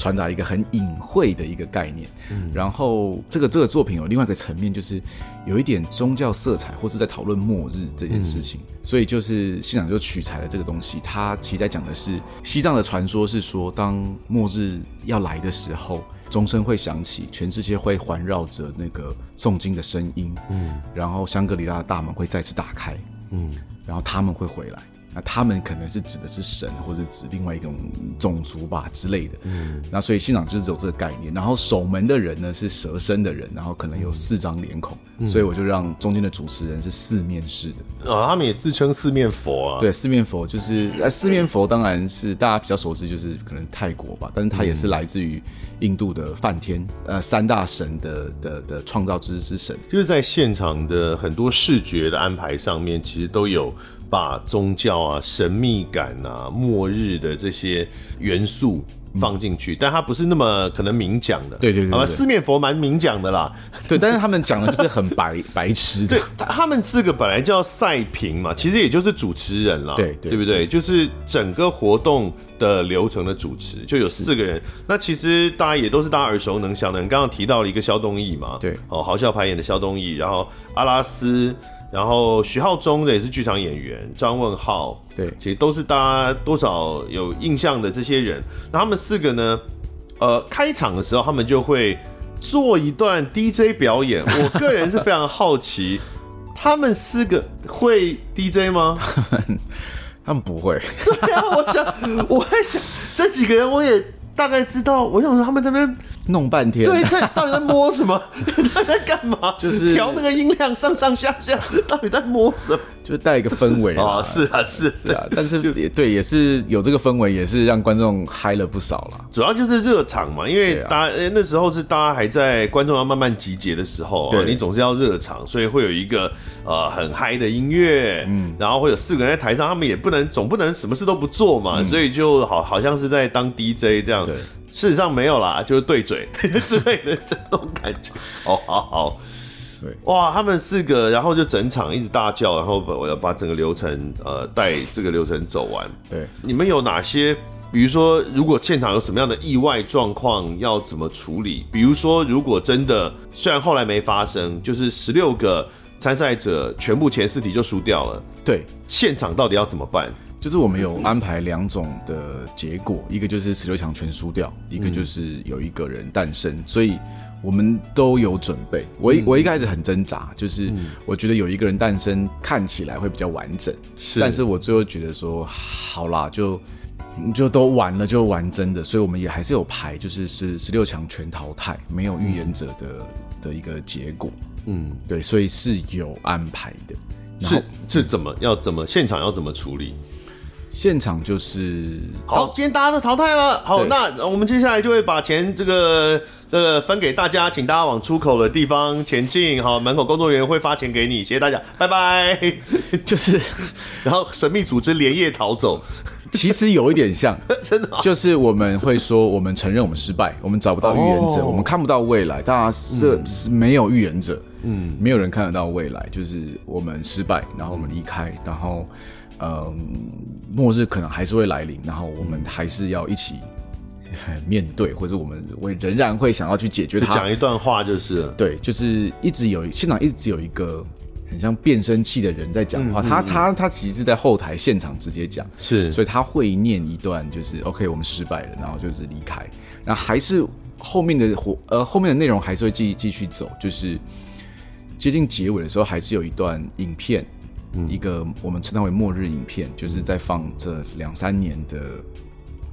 传达一个很隐晦的一个概念，嗯，然后这个这个作品有另外一个层面，就是有一点宗教色彩，或是在讨论末日这件事情，嗯，所以就是现场就取材了这个东西。它其实在讲的是西藏的传说，是说当末日要来的时候，钟声会响起，全世界会环绕着那个诵经的声音，嗯，然后香格里拉的大门会再次打开，嗯，然后他们会回来。那他们可能是指的是神，或者指另外一种种族吧之类的。嗯，那所以现场就是有这个概念。然后守门的人呢是蛇身的人，然后可能有四张脸孔，嗯、所以我就让中间的主持人是四面式的。啊、哦，他们也自称四面佛啊。对，四面佛就是呃，四面佛当然是大家比较熟知，就是可能泰国吧，但是它也是来自于印度的梵天，呃，三大神的的的创造之之神。就是在现场的很多视觉的安排上面，其实都有。把宗教啊、神秘感啊、末日的这些元素放进去，嗯、但他不是那么可能明讲的。对对对，对，四面佛蛮明讲的啦。对，但是他们讲的就是很白白痴的。<laughs> 对，他们四个本来叫赛评嘛，其实也就是主持人啦。对对，对不对？就是整个活动的流程的主持，就有四个人。那其实大家也都是大家耳熟能详的。你刚刚提到了一个肖东义嘛？对，哦，豪笑排演的肖东义，然后阿拉斯。然后徐浩中的也是剧场演员，张问浩，对，其实都是大家多少有印象的这些人。那他们四个呢，呃，开场的时候他们就会做一段 DJ 表演。<laughs> 我个人是非常好奇，他们四个会 DJ 吗？<laughs> 他们不会。对啊，我想，我在想这几个人，我也大概知道。我想说他们这边。弄半天，对，在到底在摸什么？<laughs> 他在干嘛？就是调那个音量上上下下，到底在摸什么？就带一个氛围啊，是啊，是是啊，但是也对，也是有这个氛围，也是让观众嗨了不少了。主要就是热场嘛，因为大家那时候是大家还在观众要慢慢集结的时候，对，你总是要热场，所以会有一个呃很嗨的音乐，嗯，然后会有四个人在台上，他们也不能总不能什么事都不做嘛，所以就好好像是在当 DJ 这样。事实上没有啦，就是对嘴 <laughs> 之类的这种感觉。哦，好好，对，哇，他们四个，然后就整场一直大叫，然后我要把整个流程呃带这个流程走完。对，你们有哪些？比如说，如果现场有什么样的意外状况，要怎么处理？比如说，如果真的虽然后来没发生，就是十六个参赛者全部前四题就输掉了，对，现场到底要怎么办？就是我们有安排两种的结果，一个就是十六强全输掉，一个就是有一个人诞生，所以我们都有准备。我一我一开始很挣扎，就是我觉得有一个人诞生看起来会比较完整，是，但是我最后觉得说好啦，就就都完了，就完真的，所以我们也还是有排，就是是十六强全淘汰，没有预言者的的一个结果，嗯，对，所以是有安排的，是是怎么要怎么现场要怎么处理？现场就是好，今天大家都淘汰了。好，那我们接下来就会把钱这个呃分给大家，请大家往出口的地方前进。好，门口工作人员会发钱给你，谢谢大家，拜拜。就是，<laughs> 然后神秘组织连夜逃走，其实有一点像，<laughs> 真的，就是我们会说，我们承认我们失败，我们找不到预言者，我们看不到未来，大家是是没有预言者，嗯，没有人看得到未来，就是我们失败，然后我们离开，然后。嗯，末日可能还是会来临，然后我们还是要一起 <laughs> 面对，或者我们会仍然会想要去解决它。讲一段话就是，对，就是一直有现场一直有一个很像变声器的人在讲话，嗯嗯嗯，他他他其实是在后台现场直接讲，是，所以他会念一段，就是 OK，我们失败了，然后就是离开，然后还是后面的活呃后面的内容还是会继继续走，就是接近结尾的时候还是有一段影片。一个我们称它为末日影片，就是在放这两三年的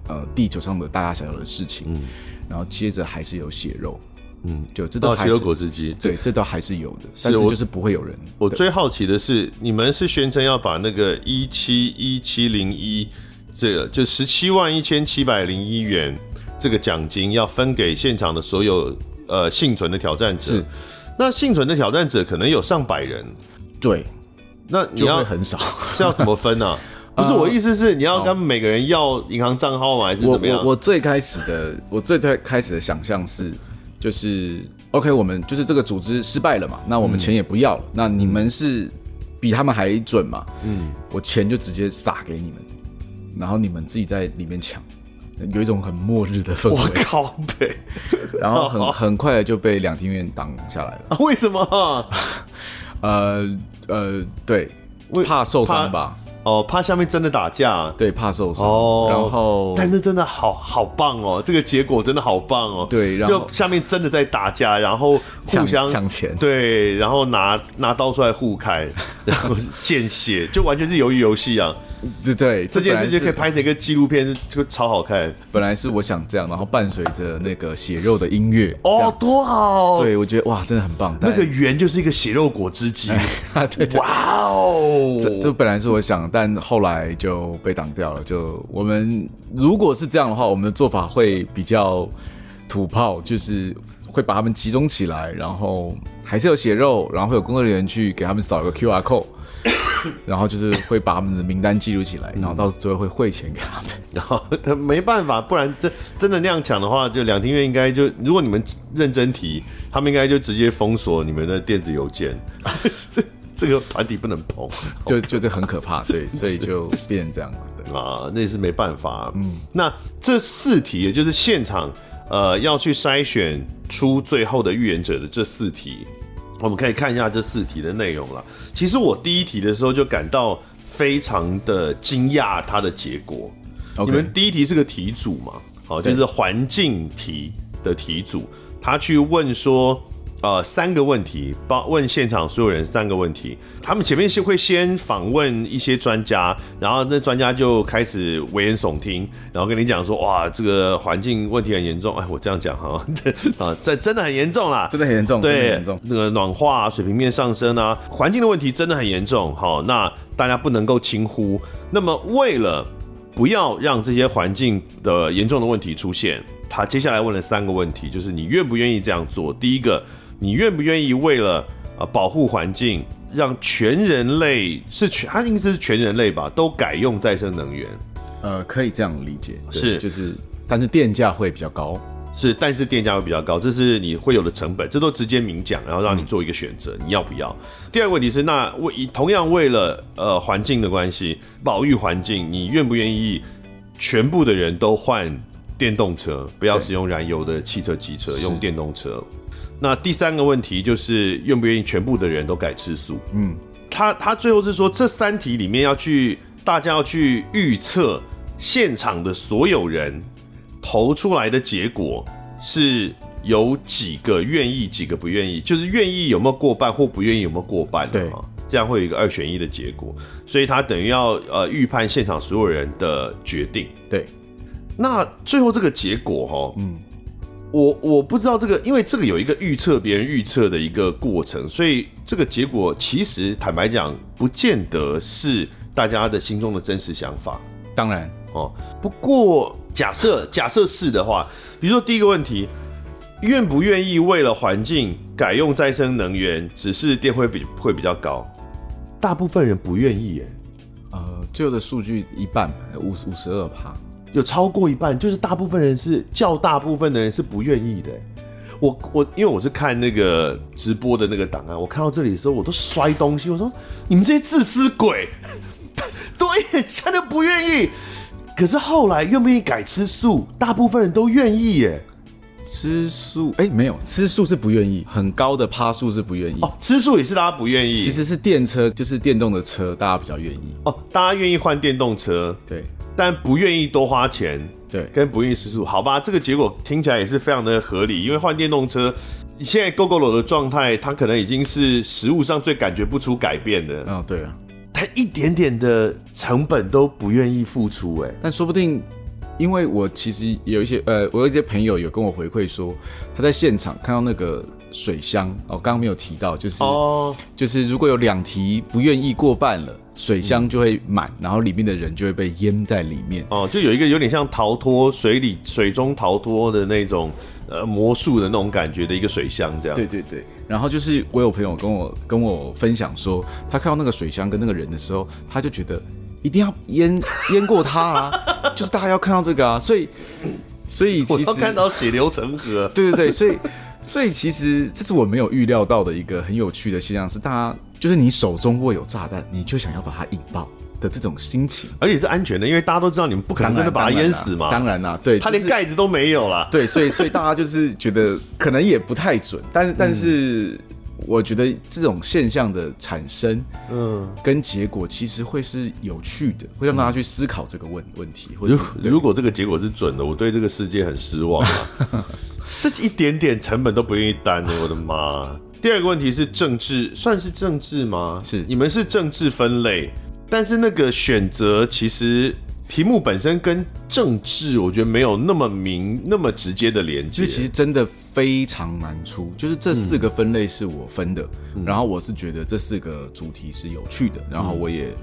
呃地球上的大大小小的事情，嗯，然后接着还是有血肉，嗯，就这都还是血肉果汁机，对，这都还是有的，但是就是不会有人。我最好奇的是，你们是宣称要把那个一七一七零一这个就十七万一千七百零一元这个奖金要分给现场的所有呃幸存的挑战者，是，那幸存的挑战者可能有上百人，对。那你要很少 <laughs> 是要怎么分呢、啊？<laughs> 不是我意思是你要跟每个人要银行账号吗？还是怎么样？我我最开始的 <laughs> 我最最开始的想象是，就是 OK，我们就是这个组织失败了嘛，那我们钱也不要了。嗯、那你们是比他们还准嘛？嗯，我钱就直接撒给你们，然后你们自己在里面抢，有一种很末日的氛围。我靠北，然后很很快就被两厅院挡下来了。啊、为什么？呃呃，对，怕受伤吧？哦，怕下面真的打架，对，怕受伤。哦，然后，但是真的好好棒哦，这个结果真的好棒哦。对，然后就下面真的在打架，然后互相抢钱，对，然后拿拿刀出来互开，然后见血，就完全是鱿鱼游戏啊。对对，这件事情可以拍成一个纪录片，就超好看。本来是我想这样，然后伴随着那个血肉的音乐，哦，多好！对，我觉得哇，真的很棒。那个圆就是一个血肉果汁机，<laughs> 对，哇哦！这这本来是我想，但后来就被挡掉了。就我们如果是这样的话，我们的做法会比较土炮，就是会把他们集中起来，然后还是有血肉，然后会有工作人员去给他们扫一个 QR code。然后就是会把他们的名单记录起来，然后到最后会汇钱给他们。然后他没办法，不然真真的那样抢的话，就两厅院应该就，如果你们认真提，他们应该就直接封锁你们的电子邮件。<laughs> 这这个团体不能碰，就就这很可怕，对，所以就变成这样 <laughs> 啊，那也是没办法。嗯，那这四题也就是现场呃要去筛选出最后的预言者的这四题。我们可以看一下这四题的内容了。其实我第一题的时候就感到非常的惊讶，它的结果。你们第一题是个题组嘛？好，就是环境题的题组，他去问说。呃，三个问题，包问现场所有人三个问题。他们前面是会先访问一些专家，然后那专家就开始危言耸听，然后跟你讲说，哇，这个环境问题很严重。哎，我这样讲哈，啊，这真的很严重啦，<laughs> 真的很严重，对，严重。那个暖化、水平面上升啊，环境的问题真的很严重。好，那大家不能够轻忽。那么为了不要让这些环境的严重的问题出现，他接下来问了三个问题，就是你愿不愿意这样做？第一个。你愿不愿意为了呃保护环境，让全人类是全，它应该是全人类吧，都改用再生能源？呃，可以这样理解，是就是，但是电价会比较高，是，但是电价会比较高，这是你会有的成本，这都直接明讲，然后让你做一个选择，嗯、你要不要？第二个问题是，那为同样为了呃环境的关系，保育环境，你愿不愿意全部的人都换电动车，不要使用燃油的汽车、机车，用电动车？那第三个问题就是愿不愿意全部的人都改吃素？嗯，他他最后是说，这三题里面要去大家要去预测现场的所有人投出来的结果是有几个愿意，几个不愿意，就是愿意有没有过半或不愿意有没有过半？对，这样会有一个二选一的结果，所以他等于要呃预判现场所有人的决定。对，那最后这个结果哈，嗯。我我不知道这个，因为这个有一个预测别人预测的一个过程，所以这个结果其实坦白讲，不见得是大家的心中的真实想法。当然哦，不过假设假设是的话，比如说第一个问题，愿不愿意为了环境改用再生能源，只是电会比会比较高？大部分人不愿意耶。呃，最后的数据一半，五十五十二趴。有超过一半，就是大部分人是较大部分的人是不愿意的。我我因为我是看那个直播的那个档案，我看到这里的时候我都摔东西。我说你们这些自私鬼，<laughs> 对，真的不愿意。可是后来愿不愿意改吃素，大部分人都愿意耶。吃素哎、欸，没有吃素是不愿意，很高的趴数是不愿意。哦，吃素也是大家不愿意。其实是电车，就是电动的车，大家比较愿意。哦，大家愿意换电动车，对。但不愿意多花钱，对，跟不愿意吃素，好吧，这个结果听起来也是非常的合理。因为换电动车，现在 Gogoro 的状态，它可能已经是食物上最感觉不出改变的。嗯、哦，对啊，他一点点的成本都不愿意付出，哎，但说不定，因为我其实有一些呃，我有一些朋友有跟我回馈说，他在现场看到那个。水箱哦，刚刚没有提到，就是哦，就是如果有两题不愿意过半了，水箱就会满，嗯，然后里面的人就会被淹在里面。哦，就有一个有点像逃脱水里水中逃脱的那种呃魔术的那种感觉的一个水箱这样。对对对，然后就是我有朋友跟我跟我分享说，他看到那个水箱跟那个人的时候，他就觉得一定要淹 <laughs> 淹过他啊，就是大家要看到这个啊，所以所以其实我要看到血流成河，对对对，所以。所以其实这是我没有预料到的一个很有趣的现象，是大家就是你手中握有炸弹，你就想要把它引爆的这种心情，而且是安全的，因为大家都知道你们不可能真的把它淹死嘛。当然啦，对，它连盖子都没有啦。对，所以所以大家就是觉得可能也不太准，但是但是我觉得这种现象的产生，嗯，跟结果其实会是有趣的，会让大家去思考这个问问题。或者如果这个结果是准的，我对这个世界很失望啊。<laughs> 是一点点成本都不愿意担的，我的妈！第二个问题是政治，算是政治吗？是，你们是政治分类，但是那个选择其实题目本身跟政治，我觉得没有那么明、那么直接的连接。其实真的非常难出，就是这四个分类是我分的，嗯、然后我是觉得这四个主题是有趣的，然后我也、嗯、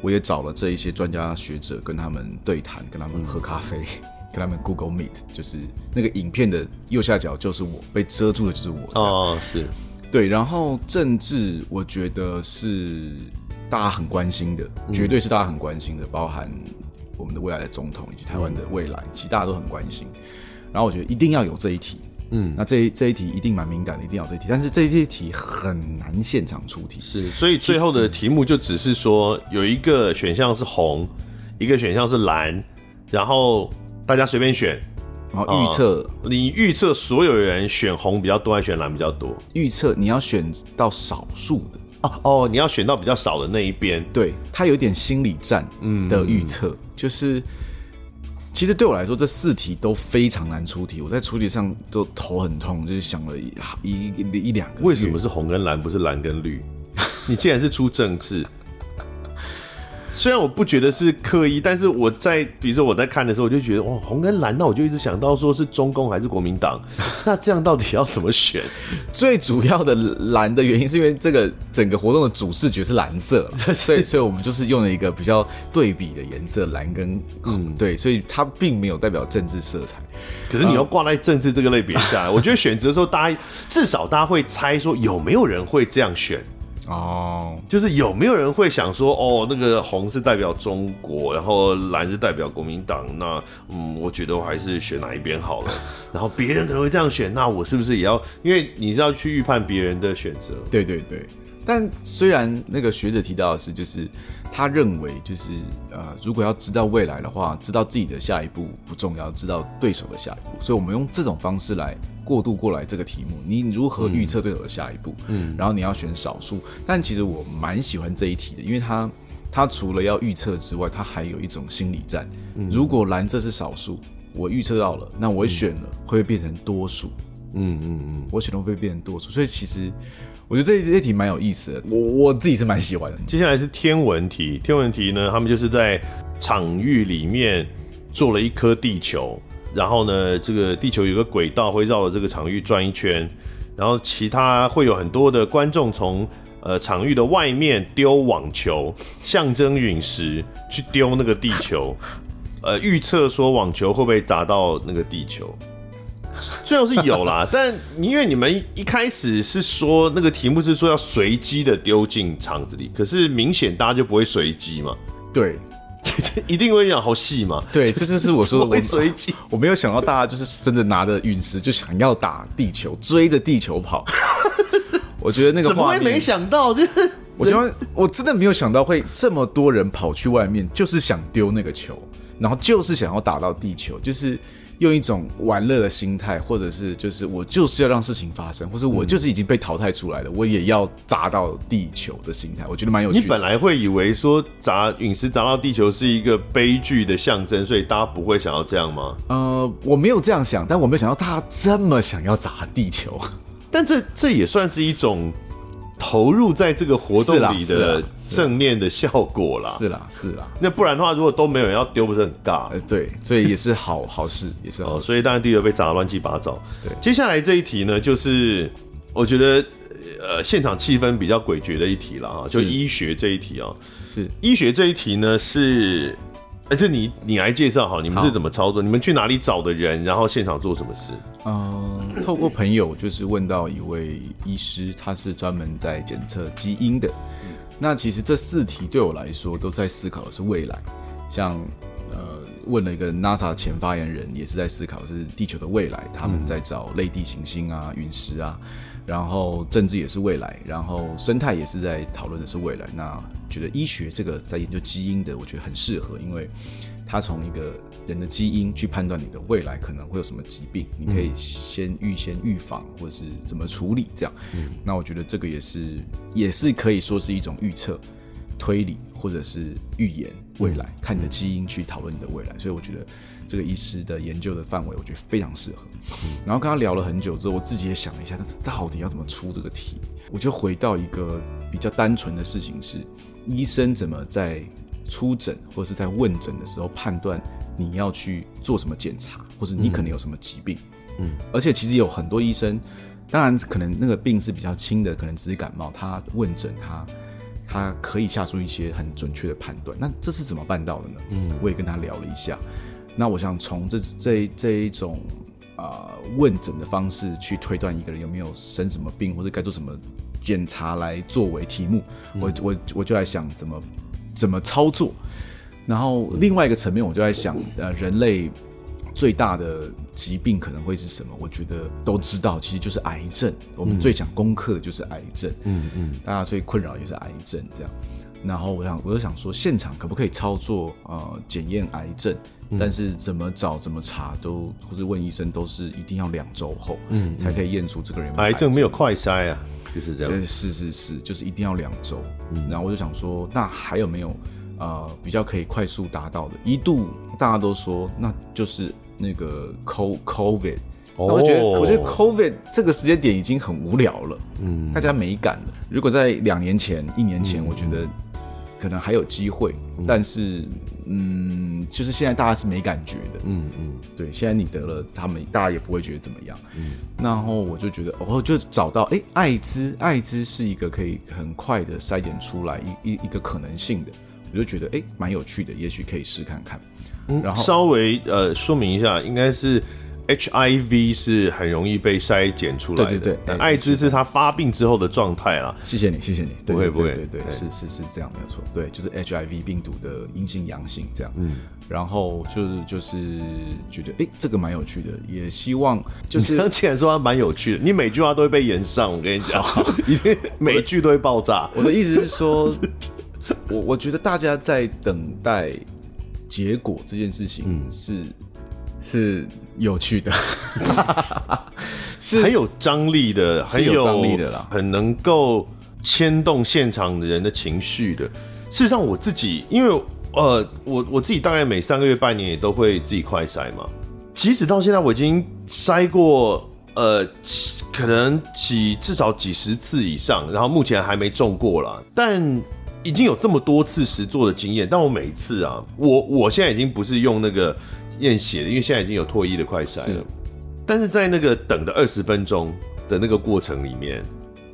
我也找了这一些专家学者跟他们对谈，跟他们喝咖啡。嗯跟他们 Google Meet，就是那个影片的右下角就是我，被遮住的就是我。哦，是对。然后政治，我觉得是大家很关心的，绝对是大家很关心的，包含我们的未来的总统以及台湾的未来，其实大家都很关心。然后我觉得一定要有这一题，嗯，那这一这一题一定蛮敏感的，一定要有这一题。但是这一题很难现场出题，是，所以最后的题目就只是说有一个选项是红，一个选项是蓝，然后。大家随便选，然后预测、哦、你预测所有人选红比较多还是选蓝比较多？预测你要选到少数的哦哦，你要选到比较少的那一边。对，它有点心理战的预测，嗯、就是其实对我来说这四题都非常难出题，我在出题上都头很痛，就是想了一,一两个。为什么是红跟蓝，不是蓝跟绿？你既然是出政治。虽然我不觉得是刻意，但是我在比如说我在看的时候，我就觉得哇，红跟蓝，那我就一直想到说是中共还是国民党，<laughs> 那这样到底要怎么选？最主要的蓝的原因是因为这个整个活动的主视觉是蓝色，<laughs> 所以所以我们就是用了一个比较对比的颜色，蓝跟嗯对，所以它并没有代表政治色彩。可是你要挂在政治这个类别下，<laughs> 我觉得选择的时候，大家至少大家会猜说有没有人会这样选。哦，oh. 就是有没有人会想说，哦，那个红是代表中国，然后蓝是代表国民党，那嗯，我觉得我还是选哪一边好了。<laughs> 然后别人可能会这样选，那我是不是也要？因为你是要去预判别人的选择。对对对。但虽然那个学者提到的是，就是他认为，就是呃，如果要知道未来的话，知道自己的下一步不重要，知道对手的下一步。所以我们用这种方式来过渡过来这个题目。你如何预测对手的下一步？嗯，然后你要选少数。但其实我蛮喜欢这一题的，因为它它除了要预测之外，它还有一种心理战。如果蓝色是少数，我预测到了，那我选了会变成多数？嗯嗯嗯，我选了会变成多数？所以其实。我觉得这这题蛮有意思的，我我自己是蛮喜欢的。接下来是天文题，天文题呢，他们就是在场域里面做了一颗地球，然后呢，这个地球有个轨道会绕着这个场域转一圈，然后其他会有很多的观众从呃场域的外面丢网球，象征陨石去丢那个地球，<laughs> 呃，预测说网球会不会砸到那个地球。最后是有啦，<laughs> 但因为你们一开始是说那个题目是说要随机的丢进场子里，可是明显大家就不会随机嘛。对，<laughs> 一定会讲好细嘛。对，这就是我说的 <laughs> 会随机。我没有想到大家就是真的拿着陨石就想要打地球，追着地球跑。<laughs> 我觉得那个画面，怎么会没想到？就是我觉得我真的没有想到会这么多人跑去外面，就是想丢那个球，然后就是想要打到地球，就是。用一种玩乐的心态，或者是就是我就是要让事情发生，或者我就是已经被淘汰出来了，嗯、我也要砸到地球的心态，我觉得蛮有趣的。你本来会以为说砸陨石砸到地球是一个悲剧的象征，所以大家不会想要这样吗？呃，我没有这样想，但我没有想到大家这么想要砸地球，<laughs> 但这这也算是一种。投入在这个活动里的正面的效果啦，是啦是啦。那不然的话，如果都没有人要丢，不是很尬？呃，对，所以也是好 <laughs> 好事，也是好事。哦，所以当然地球被砸得乱七八糟。对，接下来这一题呢，就是我觉得呃现场气氛比较诡谲的一题了啊，就医学这一题啊，是医学这一题呢是。哎，这你你来介绍好，你们是怎么操作？你们去哪里找的人？然后现场做什么事？嗯，透过朋友就是问到一位医师，他是专门在检测基因的。嗯、那其实这四题对我来说都在思考的是未来，像呃问了一个 NASA 前发言人，也是在思考是地球的未来，他们在找类地行星啊、陨石啊。然后政治也是未来，然后生态也是在讨论的是未来。那觉得医学这个在研究基因的，我觉得很适合，因为它从一个人的基因去判断你的未来可能会有什么疾病，你可以先预先预防或者是怎么处理这样。嗯，那我觉得这个也是也是可以说是一种预测、推理或者是预言未来，看你的基因去讨论你的未来。所以我觉得。这个医师的研究的范围，我觉得非常适合。然后跟他聊了很久之后，我自己也想了一下，他到底要怎么出这个题？我就回到一个比较单纯的事情是：医生怎么在出诊或是在问诊的时候判断你要去做什么检查，或者你可能有什么疾病？嗯，而且其实有很多医生，当然可能那个病是比较轻的，可能只是感冒，他问诊他他可以下出一些很准确的判断。那这是怎么办到的呢？嗯，我也跟他聊了一下。那我想从这这这一种啊、呃、问诊的方式去推断一个人有没有生什么病，或者该做什么检查来作为题目，嗯、我我我就在想怎么怎么操作。然后另外一个层面，我就在想，呃，人类最大的疾病可能会是什么？我觉得都知道，其实就是癌症。我们最想攻克的就是癌症，嗯嗯，大家最困扰也是癌症这样。然后我想，我就想说，现场可不可以操作呃检验癌症？嗯、但是怎么找怎么查都，或是问医生都是一定要两周后，嗯，才可以验出这个人。癌症没有快筛啊，就是这样。是是是，就是一定要两周。嗯，然后我就想说，那还有没有呃比较可以快速达到的？一度大家都说，那就是那个 CO COVID。那，我觉得我觉得 COVID 这个时间点已经很无聊了，嗯，大家没感了。如果在两年前、一年前，我觉得。可能还有机会，嗯、但是，嗯，就是现在大家是没感觉的，嗯嗯，嗯对，现在你得了，他们大家也不会觉得怎么样，嗯，然后我就觉得，哦，就找到，哎、欸，艾滋，艾滋是一个可以很快的筛检出来一一一个可能性的，我就觉得，哎、欸，蛮有趣的，也许可以试看看，嗯，然后稍微呃说明一下，应该是。HIV 是很容易被筛检出来的，对对对。但艾滋是他发病之后的状态啦。谢谢你，谢谢你。不会不会，对对，是是是这样，没有错。对，就是 HIV 病毒的阴性阳性这样。嗯。然后就是就是觉得，哎，这个蛮有趣的，也希望就是既然说它蛮有趣的，你每句话都会被延上，我跟你讲，<laughs> 一定每句都会爆炸。我的意思是说，<laughs> 我我觉得大家在等待结果这件事情是。是有趣的，<laughs> 是很有张力的，很有张力的啦，很能够牵动现场的人的情绪的。事实上，我自己因为呃，我我自己大概每三个月、半年也都会自己快筛嘛。即使到现在，我已经筛过呃，可能几至少几十次以上，然后目前还没中过啦，但已经有这么多次实作的经验。但我每一次啊，我我现在已经不是用那个。验血的，因为现在已经有唾液的快筛了，但是在那个等的二十分钟的那个过程里面，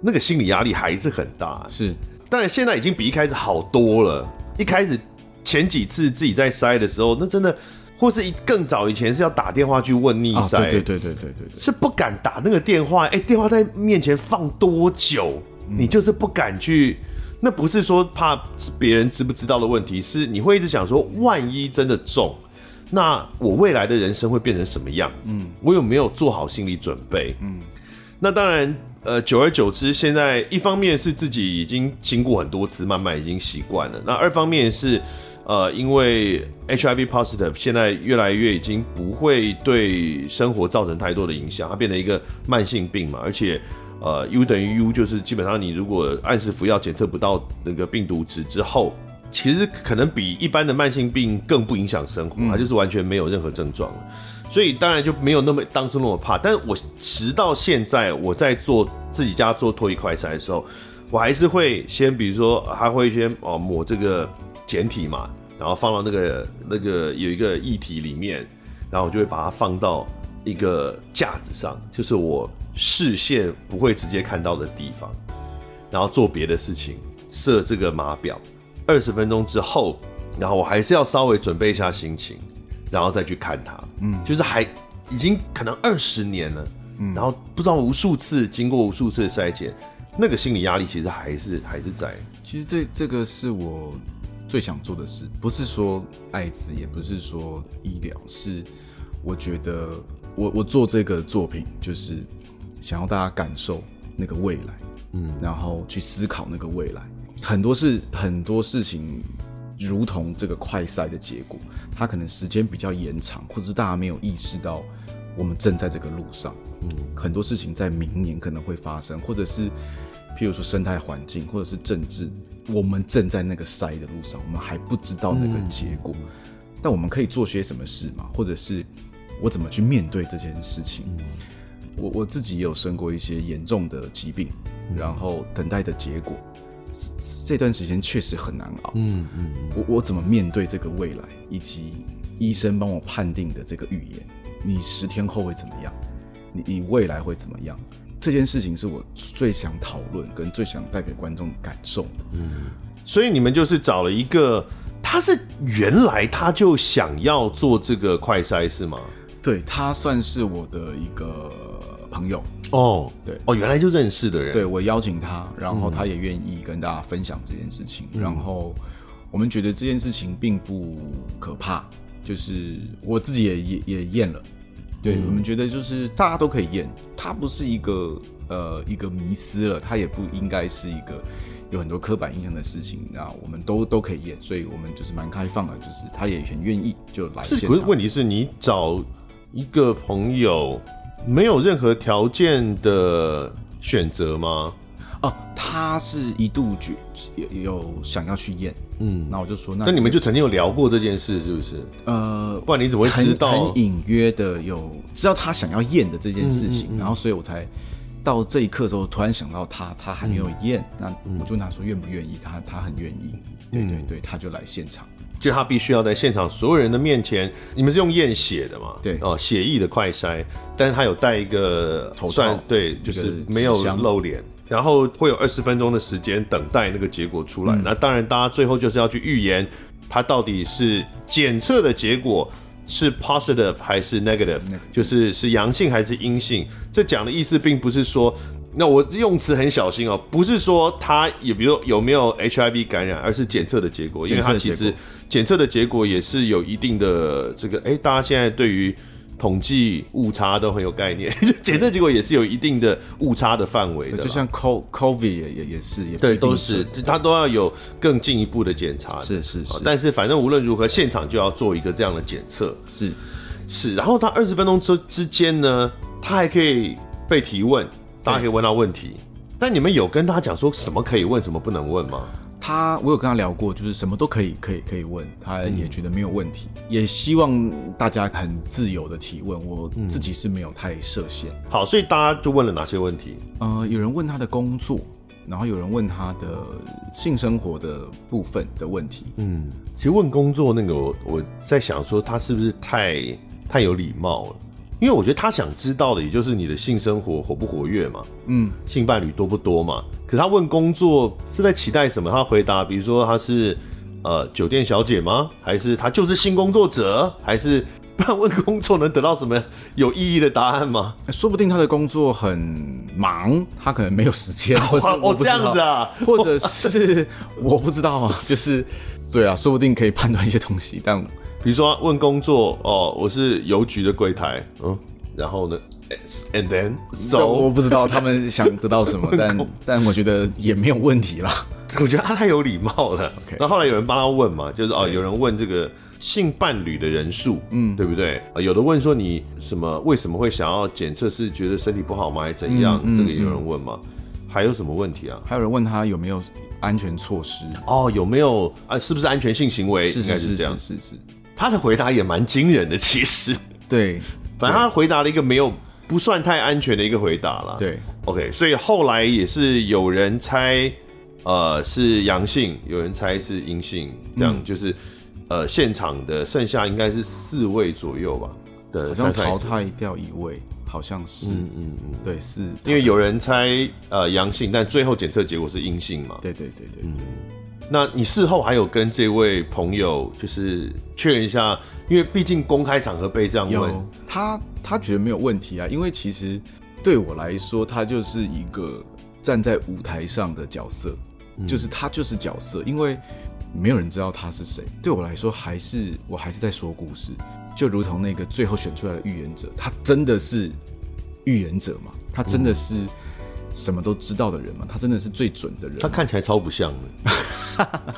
那个心理压力还是很大。是，当然现在已经比一开始好多了。一开始前几次自己在筛的时候，那真的，或是一更早以前是要打电话去问逆筛，对对对对对对，是不敢打那个电话。哎，电话在面前放多久，嗯、你就是不敢去。那不是说怕别人知不知道的问题，是你会一直想说，万一真的中。那我未来的人生会变成什么样子？嗯，我有没有做好心理准备？嗯，那当然，呃，久而久之，现在一方面是自己已经经过很多次，慢慢已经习惯了。那二方面是，呃，因为 HIV positive 现在越来越已经不会对生活造成太多的影响，它变成一个慢性病嘛。而且，呃，U 等于 U，就是基本上你如果按时服药，检测不到那个病毒值之后。其实可能比一般的慢性病更不影响生活，它就是完全没有任何症状，所以当然就没有那么当初那么怕。但是我直到现在，我在做自己家做唾液快筛的时候，我还是会先，比如说还会先哦抹这个简体嘛，然后放到那个那个有一个液体里面，然后我就会把它放到一个架子上，就是我视线不会直接看到的地方，然后做别的事情，设这个码表。二十分钟之后，然后我还是要稍微准备一下心情，然后再去看它。嗯，就是还已经可能二十年了，嗯，然后不知道无数次经过无数次的筛检，那个心理压力其实还是还是在。其实这这个是我最想做的事，不是说艾滋，也不是说医疗，是我觉得我我做这个作品就是想要大家感受那个未来，嗯，然后去思考那个未来。很多事，很多事情，如同这个快赛的结果，它可能时间比较延长，或者是大家没有意识到，我们正在这个路上。嗯，很多事情在明年可能会发生，或者是，譬如说生态环境，或者是政治，我们正在那个赛的路上，我们还不知道那个结果。嗯，但我们可以做些什么事吗？或者是我怎么去面对这件事情？我我自己也有生过一些严重的疾病，然后等待的结果。这段时间确实很难熬。嗯嗯，我我怎么面对这个未来，以及医生帮我判定的这个预言？你十天后会怎么样？你你未来会怎么样？这件事情是我最想讨论跟最想带给观众的感受的。嗯，所以你们就是找了一个，他是原来他就想要做这个快筛是吗？对，他算是我的一个朋友。哦，对，哦，原来就认识的人，对，我邀请他，然后他也愿意跟大家分享这件事情，嗯、然后我们觉得这件事情并不可怕，就是我自己也也也验了，对、嗯、我们觉得就是大家都可以验，它不是一个呃一个迷思了，它也不应该是一个有很多刻板印象的事情。那我们都都可以验，所以我们就是蛮开放的，就是他也很愿意就来是。可是问题是你找一个朋友没有任何条件的选择吗？哦，他是一度觉有有想要去验，嗯，那我就说那，那你们就曾经有聊过这件事是不是？呃，不然你怎么会知道？很隐约的有知道他想要验的这件事情，嗯嗯嗯，然后所以我才到这一刻的时候突然想到他，他还没有验，嗯，那我就问他说愿不愿意，他他很愿意，对对对，他就来现场，就他必须要在现场所有人的面前，你们是用验血的嘛？对哦，血液的快筛，但是他有带一个头算，对，就是没有露脸。然后会有二十分钟的时间等待那个结果出来。嗯、那当然，大家最后就是要去预言，它到底是检测的结果是 positive 还是 negative，就是是阳性还是阴性。这讲的意思并不是说，那我用词很小心哦，不是说他也比如有没有 HIV 感染，而是检测的结果，因为它其实检测的结果也是有一定的这个。哎，大家现在对于。统计误差都很有概念，<laughs> 检测结果也是有一定的误差的范围的，就像 COVID 也也也是，也对，都是他都要有更进一步的检查，是是是。但是反正无论如何，现场就要做一个这样的检测，是是。然后他二十分钟之之间呢，他还可以被提问，大家可以问到问题。但你们有跟他讲说什么可以问，什么不能问吗？他，我有跟他聊过，就是什么都可以，可以，可以问，他也觉得没有问题，嗯、也希望大家很自由的提问。我自己是没有太设限。好，所以大家就问了哪些问题？呃，有人问他的工作，然后有人问他的性生活的部分的问题。嗯，其实问工作那个，我我在想说，他是不是太太有礼貌了？因为我觉得他想知道的，也就是你的性生活活不活跃嘛，嗯，性伴侣多不多嘛。可是他问工作是在期待什么？他回答，比如说他是呃酒店小姐吗？还是他就是性工作者？还是不然问工作能得到什么有意义的答案吗？说不定他的工作很忙，他可能没有时间，<laughs> 或者哦这样子啊，或者是我不知道啊，就是对啊，说不定可以判断一些东西，但。比如说问工作哦，我是邮局的柜台，嗯，然后呢，and then so 我不知道他们想得到什么，<laughs> 但但我觉得也没有问题啦。我觉得他太有礼貌了。Okay. 那后来有人帮他问嘛，就是哦，有人问这个性伴侣的人数，嗯，对不对？有的问说你什么为什么会想要检测？是觉得身体不好吗？还是怎样？嗯、这个也有人问嘛、嗯。还有什么问题啊？还有人问他有没有安全措施？哦，有没有啊？是不是安全性行为？是是是是是。他的回答也蛮惊人的，其实，对，<laughs> 反正他回答了一个没有不算太安全的一个回答啦。对，OK，所以后来也是有人猜，呃，是阳性，有人猜是阴性，这样、嗯、就是，呃，现场的剩下应该是四位左右吧，的，好像淘汰掉一位，好像是，嗯嗯嗯，对，是，因为有人猜呃阳性，但最后检测结果是阴性嘛，对对对对，嗯。那你事后还有跟这位朋友就是确认一下，因为毕竟公开场合被这样问，他他觉得没有问题啊，因为其实对我来说，他就是一个站在舞台上的角色，嗯、就是他就是角色，因为没有人知道他是谁。对我来说，还是我还是在说故事，就如同那个最后选出来的预言者，他真的是预言者吗？他真的是什么都知道的人嘛？他真的是最准的人？他看起来超不像的。<laughs>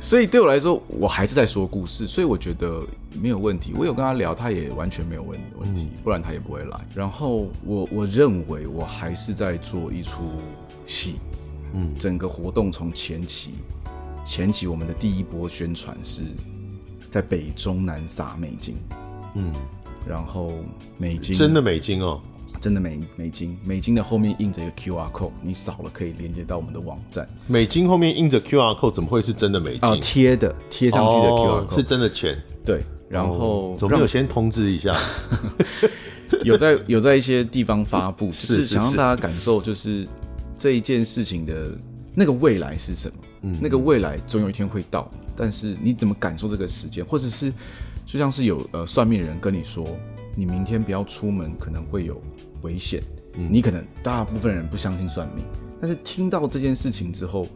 所以对我来说，我还是在说故事，所以我觉得没有问题。我有跟他聊，他也完全没有问问题，不然他也不会来。然后我我认为我还是在做一出戏，嗯，整个活动从前期前期我们的第一波宣传是在北中南撒美金，嗯，然后美金真的美金哦。真的美美金，美金的后面印着一个 QR code，你扫了可以连接到我们的网站。美金后面印着 QR code，怎么会是真的美金？哦，贴的贴上去的 QR code，哦，是真的钱。对，然后怎么没有先通知一下？<laughs> 有在有在一些地方发布，<laughs> 就是想让大家感受，就是这一件事情的那个未来是什么？嗯，那个未来总有一天会到，但是你怎么感受这个时间？或者是就像是有呃算命人跟你说，你明天不要出门，可能会有。危险，你可能大部分人不相信算命，但是听到这件事情之后，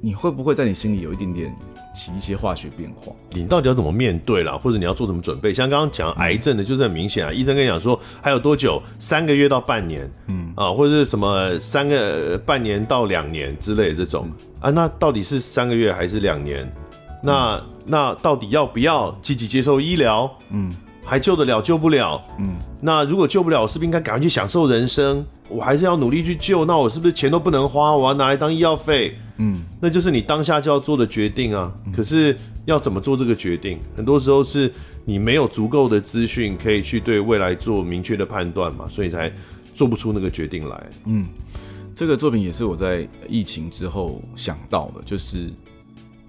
你会不会在你心里有一点点起一些化学变化。你到底要怎么面对啦？或者你要做什么准备？像刚刚讲癌症的，就是很明显啊，医生跟你讲说还有多久，三个月到半年，嗯啊，或者是什么三个半年到两年之类的这种啊，那到底是三个月还是两年？那那到底要不要积极接受医疗？嗯。还救得了，救不了。嗯，那如果救不了，我是不是应该赶快去享受人生？我还是要努力去救。那我是不是钱都不能花？我要拿来当医药费？嗯，那就是你当下就要做的决定啊。可是要怎么做这个决定？很多时候是你没有足够的资讯可以去对未来做明确的判断嘛，所以才做不出那个决定来。嗯，这个作品也是我在疫情之后想到的，就是。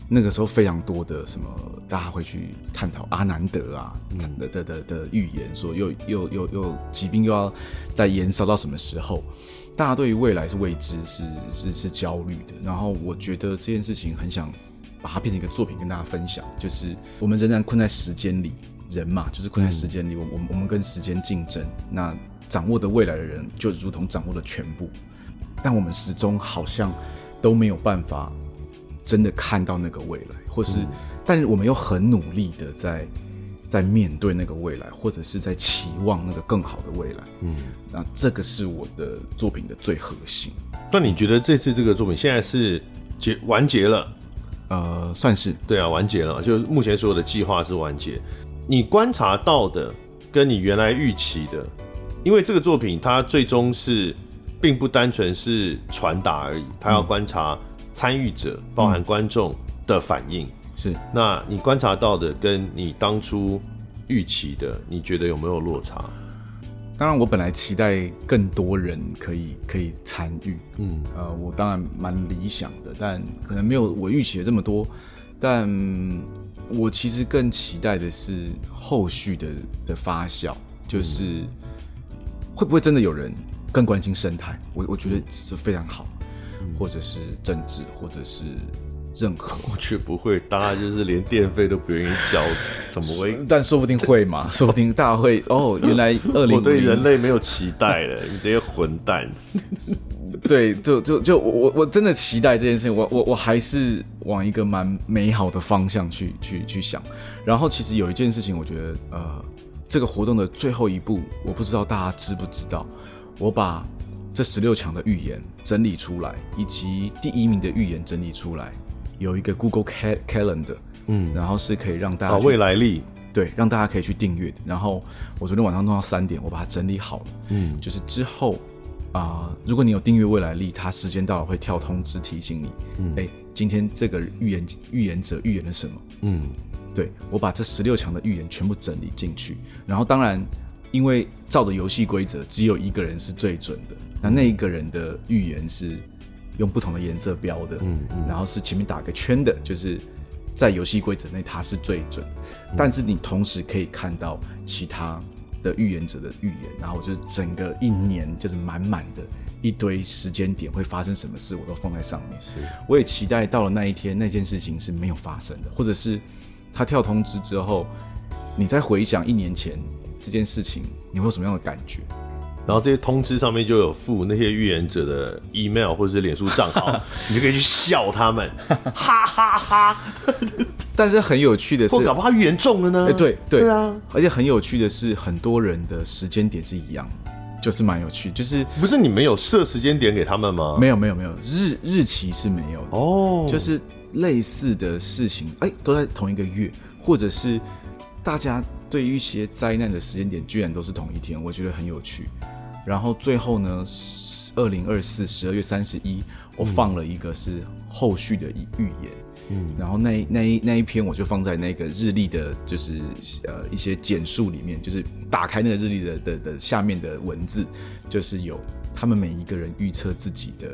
那个时候非常多的什么，大家会去探讨阿南德啊的的的的预言，说又又又又疾病又要再延烧到什么时候？大家对于未来是未知，是是是焦虑的。然后我觉得这件事情很想把它变成一个作品跟大家分享，就是我们仍然困在时间里，人嘛就是困在时间里，我我们我们跟时间竞争，那掌握的未来的人就如同掌握了全部，但我们始终好像都没有办法。真的看到那个未来，或是，嗯、但是我们又很努力的在在面对那个未来，或者是在期望那个更好的未来。嗯，那这个是我的作品的最核心。那你觉得这次这个作品现在是结完结了？呃，算是对啊，完结了。就目前所有的计划是完结。你观察到的跟你原来预期的，因为这个作品它最终是并不单纯是传达而已，它要观察、嗯。参与者包含观众的反应、嗯、是，那你观察到的跟你当初预期的，你觉得有没有落差？当然，我本来期待更多人可以可以参与，嗯，呃，我当然蛮理想的，但可能没有我预期的这么多。但我其实更期待的是后续的的发酵，就是会不会真的有人更关心生态？我我觉得是非常好。或者是政治，或者是任何，我却不会，大家就是连电费都不愿意交，怎么会？<laughs> 但说不定会嘛，<laughs> 说不定大家会哦。原来二零，我对人类没有期待了，<laughs> 你这些混蛋。对，就就就我我真的期待这件事情，我我我还是往一个蛮美好的方向去去去想。然后其实有一件事情，我觉得呃，这个活动的最后一步，我不知道大家知不知道，我把。这十六强的预言整理出来，以及第一名的预言整理出来，有一个 Google Calendar，嗯，然后是可以让大家未来历，对，让大家可以去订阅。然后我昨天晚上弄到三点，我把它整理好了，嗯，就是之后啊、呃，如果你有订阅未来历，它时间到了会跳通知提醒你，嗯，哎，今天这个预言预言者预言了什么？嗯，对，我把这十六强的预言全部整理进去，然后当然因为照着游戏规则，只有一个人是最准的。那那一个人的预言是用不同的颜色标的，嗯，嗯，然后是前面打个圈的，就是在游戏规则内他是最准，嗯，但是你同时可以看到其他的预言者的预言，然后就是整个一年就是满满的一堆时间点会发生什么事，我都放在上面。我也期待到了那一天那件事情是没有发生的，或者是他跳通知之后，你再回想一年前这件事情，你会有什么样的感觉？然后这些通知上面就有附那些预言者的 email 或者是脸书账号，<laughs> 你就可以去笑他们，哈哈哈。但是很有趣的是，搞不好他预言中了呢？哎，对对，对啊！而且很有趣的是，很多人的时间点是一样，就是蛮有趣。就是不是你们有设时间点给他们吗？没有没有没有，日日期是没有的哦。就是类似的事情，哎，都在同一个月，或者是大家对于一些灾难的时间点，居然都是同一天，我觉得很有趣。然后最后呢，二零二四十二月三十一，我放了一个是后续的预言，嗯，然后那那一那一篇我就放在那个日历的，就是呃一些简述里面，就是打开那个日历的的的下面的文字，就是有他们每一个人预测自己的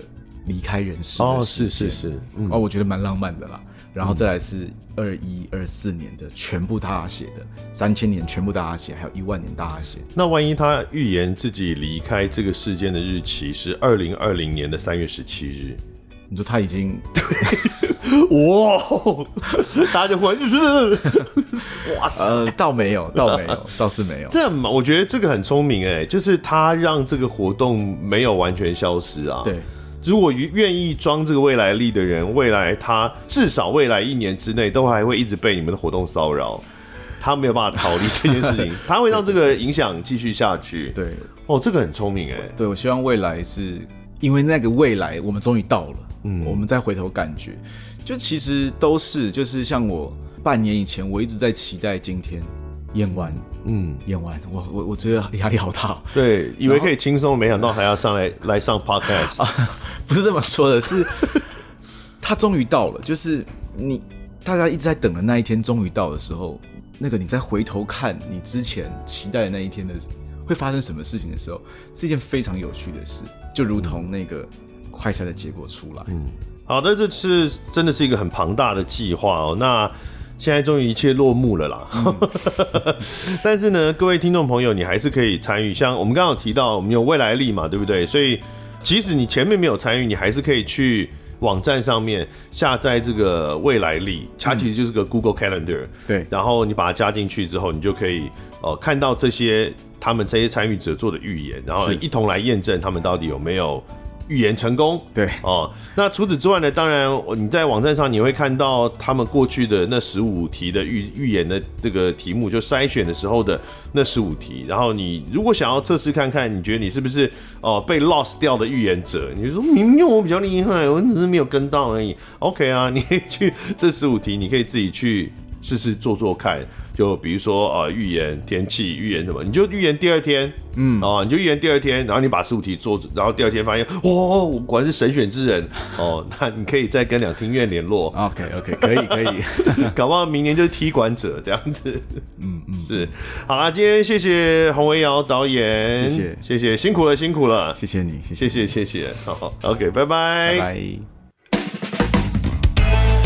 离开人世哦，是是是，嗯、哦，我觉得蛮浪漫的啦。然后再来是二一二四年的全部大家写的，三千年全部大家写，还有一万年大家写。那万一他预言自己离开这个世间的日期是二零二零年的三月十七日，你说他已经对 <laughs> 哇，大家就会是哇塞，呃，倒没有，倒没有，倒是没有。这样嘛，我觉得这个很聪明哎，就是他让这个活动没有完全消失啊。对。如果愿意装这个未来力的人，未来他至少未来一年之内都还会一直被你们的活动骚扰，他没有办法逃离这件事情，他会让这个影响继续下去。<laughs> 对，哦，这个很聪明哎。对，我希望未来是因为那个未来，我们终于到了，嗯，我们再回头感觉，就其实都是，就是像我半年以前，我一直在期待今天。演完，嗯，演完，我我我觉得压力好大。对，以为可以轻松，没想到还要上来来上 podcast。啊，<laughs> 不是这么说的，是 <laughs> 他终于到了，就是你大家一直在等的那一天终于到的时候，那个你再回头看你之前期待的那一天的会发生什么事情的时候，是一件非常有趣的事，就如同那个快赛的结果出来。嗯，好的，这次真的是一个很庞大的计划哦。那。现在终于一切落幕了啦，嗯、<laughs> 但是呢，各位听众朋友，你还是可以参与。像我们刚刚有提到，我们有未来力嘛，对不对？所以即使你前面没有参与，你还是可以去网站上面下载这个未来历，它其实就是个 Google Calendar。对，然后你把它加进去之后，你就可以呃看到这些他们这些参与者做的预言，然后一同来验证他们到底有没有。预言成功，对哦。那除此之外呢？当然，你在网站上你会看到他们过去的那十五题的预预言的这个题目，就筛选的时候的那十五题。然后你如果想要测试看看，你觉得你是不是哦、呃、被 lost 掉的预言者？你就说明明我比较厉害，我只是没有跟到而已。OK 啊，你可以去这十五题，你可以自己去试试做做看。就比如说啊，预言天气，预言什么，你就预言第二天，嗯，哦，你就预言第二天，然后你把十五题做，然后第二天发现，哇，我果然是神选之人，<laughs> 哦，那你可以再跟两厅院联络，OK OK，可以可以，<laughs> 搞不好明年就是踢馆者这样子，嗯嗯，是，好啦，今天谢谢洪维尧导演，谢谢。谢谢，辛苦了辛苦了，谢谢你，谢谢谢谢，好好，OK，拜拜，拜拜。